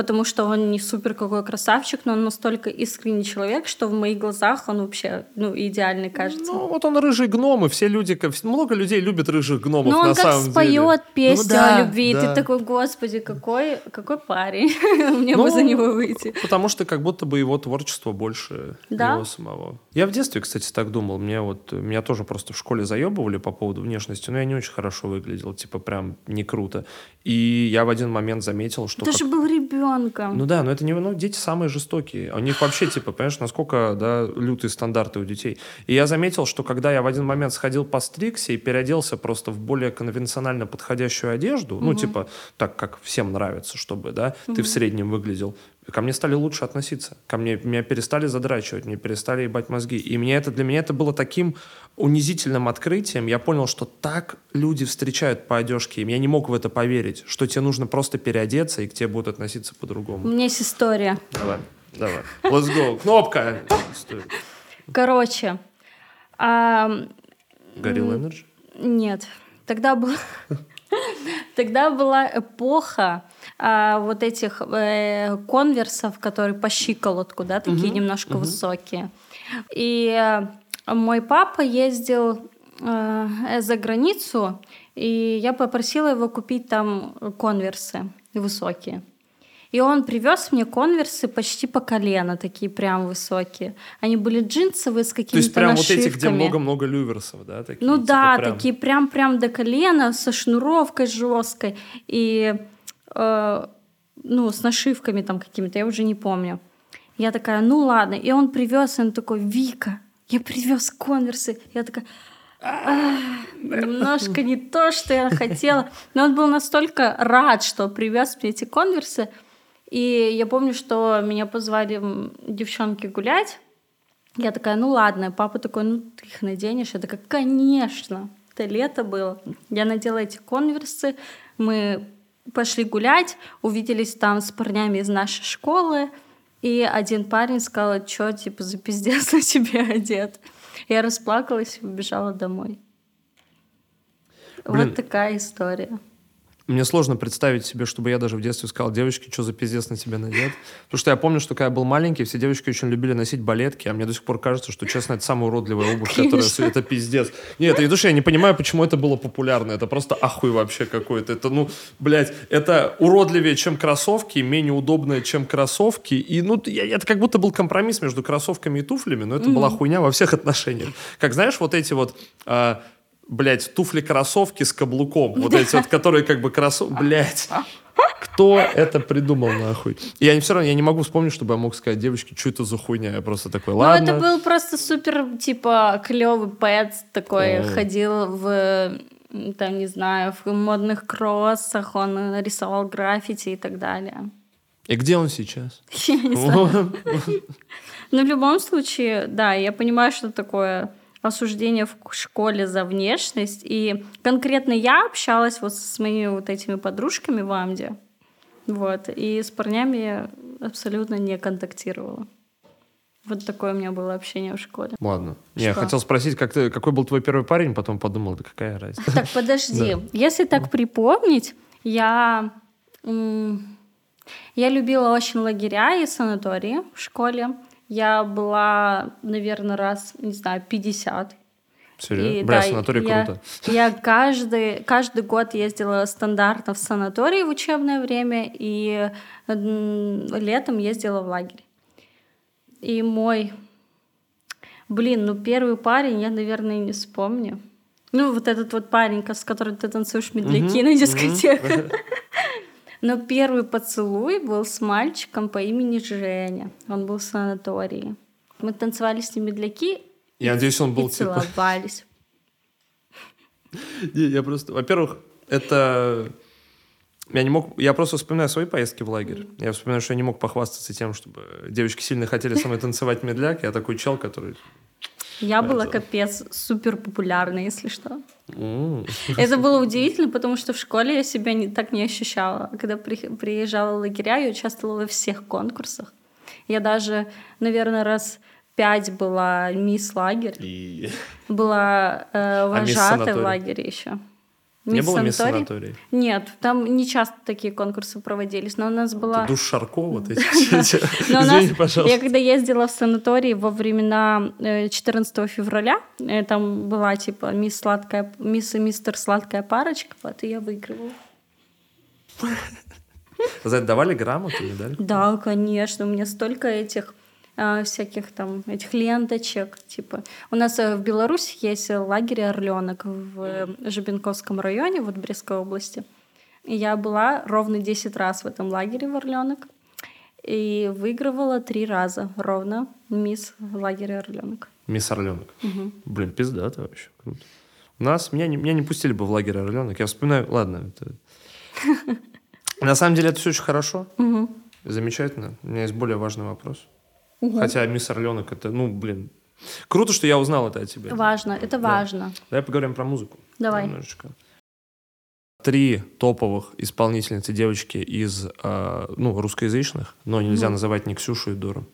потому что он не супер какой красавчик, но он настолько искренний человек, что в моих глазах он вообще ну, идеальный, кажется. Ну, вот он рыжий гном, и все люди, много людей любят рыжих гномов ну, на самом деле. он как споет песню ну, да, о любви, да. и ты такой, господи, какой, какой парень, мне ну, бы за него выйти. Потому что как будто бы его творчество больше да? его самого. Я в детстве, кстати, так думал, мне вот, меня тоже просто в школе заебывали по поводу внешности, но я не очень хорошо выглядел, типа прям не круто. И я в один момент заметил, что... Ты как... же был ребенок ребенком. Ну да, но это не ну, дети самые жестокие. У них вообще, типа, понимаешь, насколько да, лютые стандарты у детей. И я заметил, что когда я в один момент сходил по стриксе и переоделся просто в более конвенционально подходящую одежду, угу. ну, типа, так, как всем нравится, чтобы, да, угу. ты в среднем выглядел, ко мне стали лучше относиться. Ко мне меня перестали задрачивать, мне перестали ебать мозги. И мне это, для меня это было таким унизительным открытием. Я понял, что так люди встречают по одежке. И я не мог в это поверить, что тебе нужно просто переодеться, и к тебе будут относиться по-другому. У меня есть история. Давай, давай. Let's go. Кнопка. Короче. Горилла Energy? Нет. Тогда был... Тогда была эпоха а, вот этих э, конверсов, которые по щиколотку, да, такие угу, немножко угу. высокие. И э, мой папа ездил э, за границу, и я попросила его купить там конверсы высокие. И он привез мне конверсы почти по колено, такие прям высокие. Они были джинсовые с какими-то То есть прям нашивками. вот эти, где много-много люверсов, да? Такие, ну типа да, прям... такие прям-прям до колена, со шнуровкой жесткой. И э, ну, с нашивками там какими-то, я уже не помню. Я такая, ну ладно. И он привез, он такой, Вика, я привез конверсы. Я такая, немножко не то, что я хотела. Но он был настолько рад, что привез мне эти конверсы, и я помню, что меня позвали девчонки гулять. Я такая, ну ладно. Папа такой, ну ты их наденешь? Я такая, конечно. Это лето было. Я надела эти конверсы. Мы пошли гулять, увиделись там с парнями из нашей школы. И один парень сказал, что, типа, за пиздец на тебе одет. Я расплакалась и убежала домой. Блин, вот такая история. Мне сложно представить себе, чтобы я даже в детстве сказал, девочки, что за пиздец на тебя надет. Потому что я помню, что когда я был маленький, все девочки очень любили носить балетки, а мне до сих пор кажется, что, честно, это самая уродливая обувь, которая... Это пиздец. Нет, это душе, я не понимаю, почему это было популярно. Это просто ахуй вообще какой-то. Это, ну, блядь, это уродливее, чем кроссовки, менее удобное, чем кроссовки. И, ну, я, это как будто был компромисс между кроссовками и туфлями, но это mm-hmm. была хуйня во всех отношениях. Как, знаешь, вот эти вот... А, блядь, туфли-кроссовки с каблуком. Вот эти вот, которые как бы кроссовки... Блядь. Кто это придумал, нахуй? И я не все равно, я не могу вспомнить, чтобы я мог сказать, девочки, что это за хуйня? Я просто такой, ладно. Ну, это был просто супер, типа, клевый пэт такой, О. ходил в там, не знаю, в модных кроссах, он рисовал граффити и так далее. И где он сейчас? Я не знаю. Но в любом случае, да, я понимаю, что такое осуждение в школе за внешность. И конкретно я общалась вот с моими вот этими подружками в Амде. Вот. И с парнями я абсолютно не контактировала. Вот такое у меня было общение в школе. Ладно. Что? Я хотел спросить, как ты, какой был твой первый парень, потом подумал, да какая разница. Так, подожди. Если так припомнить, я... Я любила очень лагеря и санатории в школе. Я была, наверное, раз, не знаю, 50. Серьезно? И, Бля, да, санаторий я, круто. Я каждый, каждый год ездила стандартно в санаторий в учебное время, и летом ездила в лагерь. И мой... Блин, ну первый парень я, наверное, не вспомню. Ну, вот этот вот парень, с которым ты танцуешь медляки на дискотеках. Но первый поцелуй был с мальчиком по имени Женя. Он был в санатории. Мы танцевали с ним медляки Я надеюсь, он и был типа... целовались. Не, Я просто, во-первых, это... Я не мог... Я просто вспоминаю свои поездки в лагерь. Я вспоминаю, что я не мог похвастаться тем, чтобы девочки сильно хотели со мной танцевать медляк. Я такой чел, который... Я была капец супер популярной, если что. «М, Это было удивительно, потому что в школе я себя не, так не ощущала. Когда при- приезжала в лагеря, я участвовала во всех конкурсах. Я даже, наверное, раз пять была мисс лагерь, И... была э, А мисс вожатой в лагере еще. Не было мисс санаторий? Нет, там не часто такие конкурсы проводились, но у нас была... Душ Шарко, вот эти все эти. Но у нас- Извини, пожалуйста. Я когда ездила в санаторий во времена э, 14 февраля, э, там была типа мисс сладкая, мисс и мистер сладкая парочка, вот и я выигрывала. За это давали грамоту, медаль? Да, конечно, у меня столько этих всяких там этих ленточек, типа. У нас э, в Беларуси есть лагерь Орленок в э, Жабинковском районе, вот Брестской области. И я была ровно 10 раз в этом лагере в Орленок и выигрывала три раза ровно мисс лагеря Орленок. Мисс Орленок. Блин, пиздато вообще. Круто. У нас, меня не, меня не пустили бы в лагерь Орленок. Я вспоминаю, ладно, это... На самом деле это все очень хорошо. Замечательно. У меня есть более важный вопрос. Хотя мисс Орленок это, ну, блин. Круто, что я узнал это о тебе. Важно, это важно. Давай поговорим про музыку. Давай. Немножечко. Три топовых исполнительницы девочки из э, ну, русскоязычных, но нельзя называть ни Ксюшу и Дору.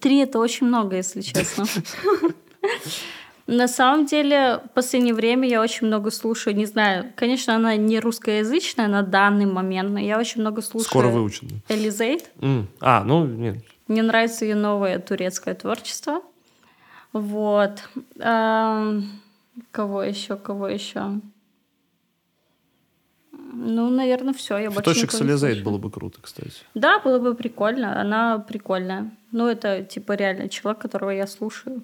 Три это очень много, если честно. На самом деле, в последнее время я очень много слушаю, не знаю, конечно, она не русскоязычная на данный момент, но я очень много слушаю Скоро выучат. да. Элизейд. М, А, ну, нет. Мне нравится ее новое турецкое творчество. Вот. Эм, Кого еще, кого еще? Ну, наверное, все. Я Фоточек с слушаю. было бы круто, кстати. Да, было бы прикольно. Она прикольная. Ну, это типа реально человек, которого я слушаю.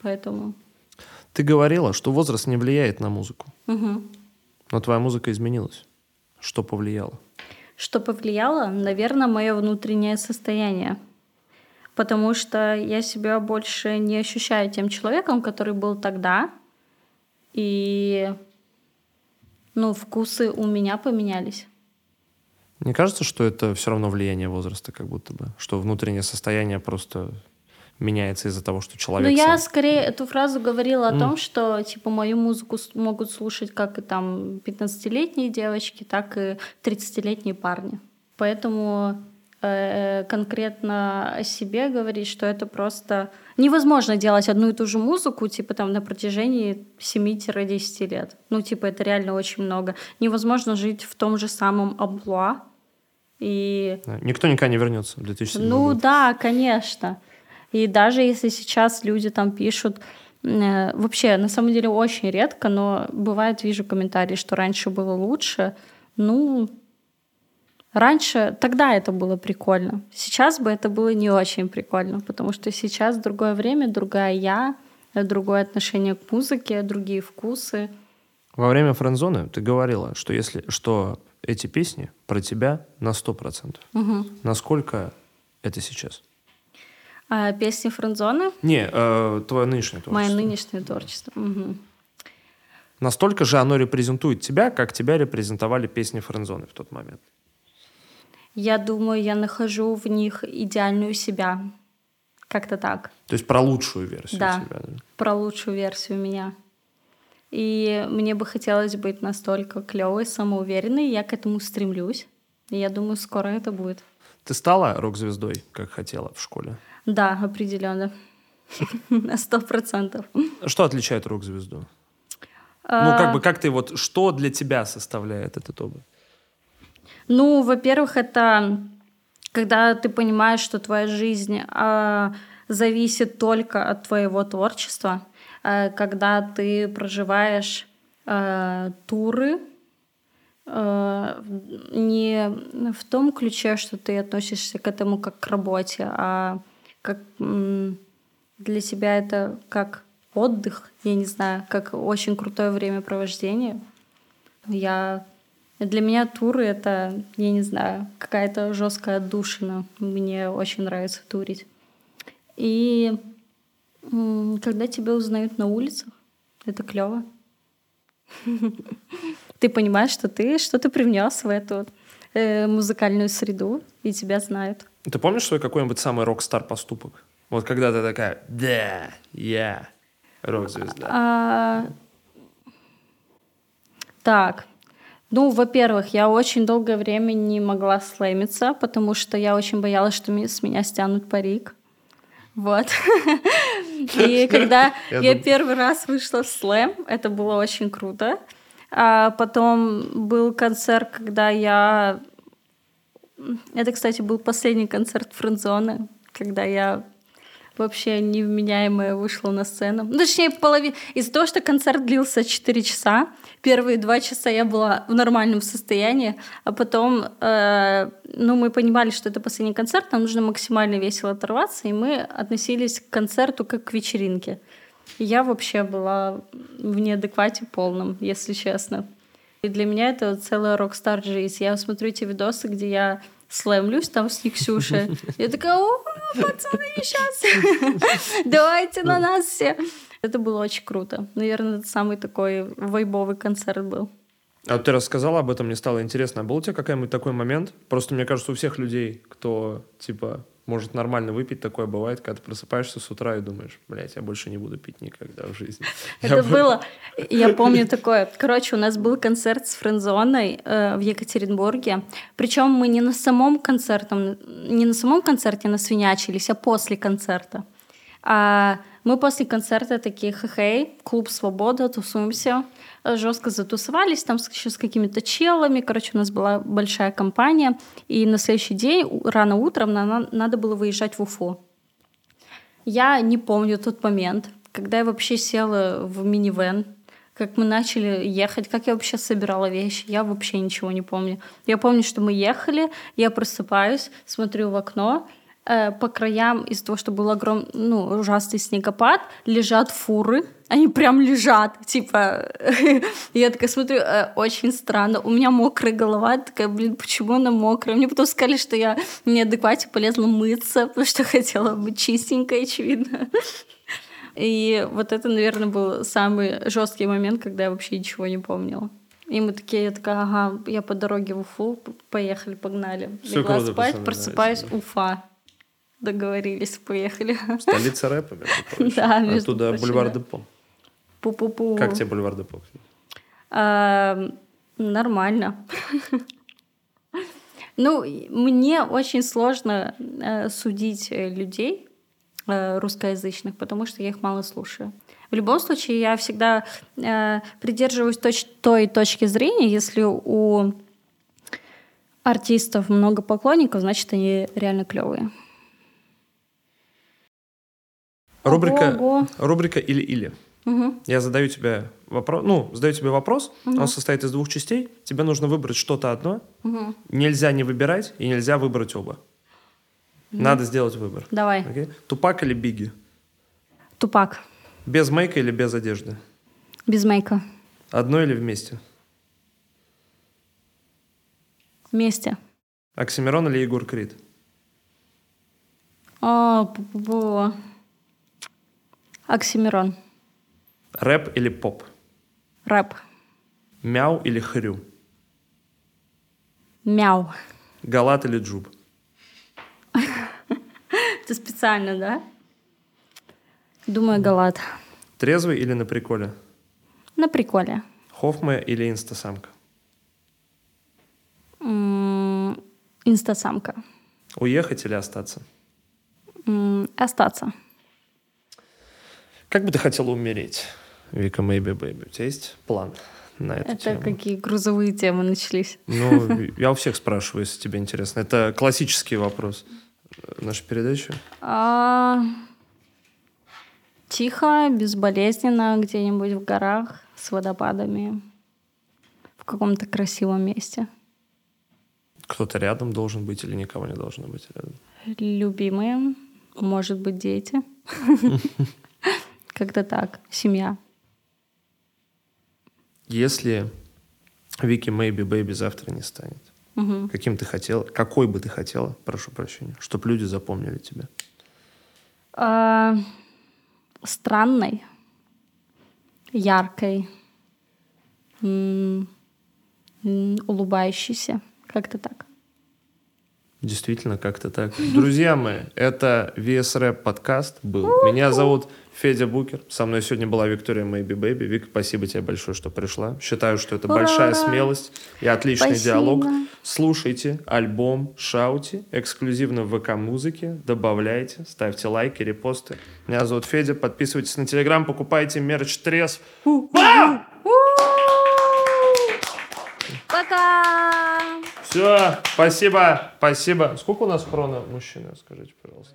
Поэтому. Ты говорила, что возраст не влияет на музыку. Мгм. Но твоя музыка изменилась. Что повлияло? Что повлияло? Наверное, мое внутреннее состояние. Потому что я себя больше не ощущаю тем человеком, который был тогда. И ну, вкусы у меня поменялись. Мне кажется, что это все равно влияние возраста, как будто бы. Что внутреннее состояние просто меняется из-за того, что человек Ну, я сам- скорее эту фразу говорила о М. том, что типа мою музыку могут слушать как и там 15-летние девочки, так и 30-летние парни. Поэтому э, конкретно о себе говорить, что это просто невозможно делать одну и ту же музыку, типа там на протяжении 7-10 лет. Ну, типа, это реально очень много. Невозможно жить в том же самом амплуа. И Никто никогда не вернется в 2007 ну год. да, конечно. И даже если сейчас люди там пишут, э, вообще, на самом деле, очень редко, но бывает, вижу комментарии, что раньше было лучше. Ну, раньше, тогда это было прикольно. Сейчас бы это было не очень прикольно, потому что сейчас другое время, другая я, другое отношение к музыке, другие вкусы. Во время френдзоны ты говорила, что если что эти песни про тебя на 100%. Насколько это сейчас? А песни френдзоны Не, э, твое нынешнее творчество. мое нынешнее творчество. Мгм. Настолько же оно репрезентует тебя, как тебя репрезентовали песни френдзоны в тот момент. Я думаю, я нахожу в них идеальную себя. Как-то так. То есть про лучшую версию Да. тебя. да? Про лучшую версию меня. И мне бы хотелось быть настолько клевой, самоуверенной. Я к этому стремлюсь. И я думаю, скоро это будет. Ты стала рок-звездой, как хотела в школе? Да, определенно. На сто процентов. Что отличает рок-звезду? А. Ну, как бы, как ты вот, что для тебя составляет этот образ? Ну, во-первых, это когда ты понимаешь, что твоя жизнь э, зависит только от твоего творчества, э, когда ты проживаешь э, туры э, не в том ключе, что ты относишься к этому как к работе, а как для тебя это как отдых, я не знаю, как очень крутое времяпровождение. Я для меня туры это, я не знаю, какая-то жесткая отдушина. Мне очень нравится турить. И когда тебя узнают на улицах, это клево. Ты понимаешь, что ты что-то привнес в эту э, музыкальную среду, и тебя знают. Ты помнишь свой какой-нибудь самый рок-стар поступок? Вот когда ты такая, да, я рок-звезда. А... Так, ну, во-первых, я очень долгое время не могла слэмиться, потому что я очень боялась, что с меня стянут парик. Вот. И когда я первый раз вышла в слэм, это было очень круто. А потом был концерт, когда я... Это, кстати, был последний концерт Френдзоны, когда я вообще невменяемая вышла на сцену. Ну, точнее, половина. Из-за того, что концерт длился 4 часа, первые два часа я была в нормальном состоянии, а потом, э, ну, мы понимали, что это последний концерт, нам нужно максимально весело оторваться, и мы относились к концерту как к вечеринке. Я вообще была в неадеквате полном, если честно. И для меня это целая рок-стар жизнь. Я смотрю эти видосы, где я слэмлюсь там с Никсюшей. Я такая, о, пацаны, сейчас, давайте на нас все. Это было очень круто. Наверное, это самый такой вайбовый концерт был. А ты рассказала об этом, мне стало интересно. А был у тебя какой-нибудь такой момент? Просто мне кажется, у всех людей, кто, типа, может нормально выпить, такое бывает, когда ты просыпаешься с утра и думаешь, блядь, я больше не буду пить никогда в жизни. Это было, я помню такое. Короче, у нас был концерт с френдзоной э, в Екатеринбурге. Причем мы не на самом концерте, не на самом концерте насвинячились, а после концерта. А мы после концерта такие, хей, клуб «Свобода», тусуемся. Жестко затусовались там еще с какими-то челами. Короче, у нас была большая компания. И на следующий день, рано утром, нам надо было выезжать в Уфу. Я не помню тот момент, когда я вообще села в минивэн, как мы начали ехать, как я вообще собирала вещи, я вообще ничего не помню. Я помню, что мы ехали, я просыпаюсь, смотрю в окно, Э, по краям из-за того, что был огромный, ну, ужасный снегопад, лежат фуры, они прям лежат, типа, я такая смотрю, э, очень странно, у меня мокрая голова, такая, блин, почему она мокрая? Мне потом сказали, что я неадеквате полезла мыться, потому что хотела быть чистенькой, очевидно. И вот это, наверное, был самый жесткий момент, когда я вообще ничего не помнила. И мы такие, я такая, ага, я по дороге в Уфу, поехали, погнали. Все Легла спать, просыпаюсь, Уфа. Договорились, поехали. Столица рэпа, между прочим. Да, между Оттуда прочим, бульвар Депо. Пу-пу-пу. Как тебе бульвар Депо? А, нормально. Ну, мне очень сложно э, судить э, людей э, русскоязычных, потому что я их мало слушаю. В любом случае, я всегда э, придерживаюсь точ той точки зрения, если у артистов много поклонников, значит, они реально клевые. Рубрика, Ого. рубрика или-или. Угу. Я задаю тебе вопрос, ну, задаю тебе вопрос, угу. он состоит из двух частей. Тебе нужно выбрать что-то одно. Угу. Нельзя не выбирать и нельзя выбрать оба. Угу. Надо сделать выбор. Давай. Окей? Тупак или Биги? Тупак. Без мейка или без одежды? Без мейка. Одно или вместе? Вместе. Оксимирон или Егор Крид? О, -бу. Оксимирон. Рэп или поп? Рэп. Мяу или хрю? Мяу. Галат или джуб? Это специально, да? Думаю, галат. Трезвый или на приколе? На приколе. Хофме или инстасамка? Инстасамка. Уехать или остаться? Остаться. Как бы ты хотела умереть? Вика Maybe Baby? У тебя есть план на эту Это тему? какие грузовые темы начались? Ну, я у всех спрашиваю, если тебе интересно. Это классический вопрос нашей передачи. А, Тихо, безболезненно, где-нибудь в горах с водопадами, в каком-то красивом месте. Кто-то рядом должен быть или никого не должно быть рядом? Любимые, может быть, дети. Как-то так, семья. Если Вики Maybe Baby завтра не станет, Мгм. каким ты хотела, какой бы ты хотела, прошу прощения, чтобы люди запомнили тебя? А, Странной, яркой, улыбающейся, как-то так. Действительно, как-то так. Друзья мои, это VS Rap подкаст был. Меня зовут Федя Букер. Со мной сегодня была Виктория Maybe Baby. Вик, спасибо тебе большое, что пришла. Считаю, что это Ура! большая смелость и отличный Спасибо. диалог. Слушайте альбом Шаути эксклюзивно в ВК-музыке. Добавляйте, ставьте лайки, репосты. Меня зовут Федя. Подписывайтесь на Телеграм, покупайте мерч Тресв. Пока! Все, спасибо, спасибо. Сколько у нас хрона, мужчина, скажите, пожалуйста?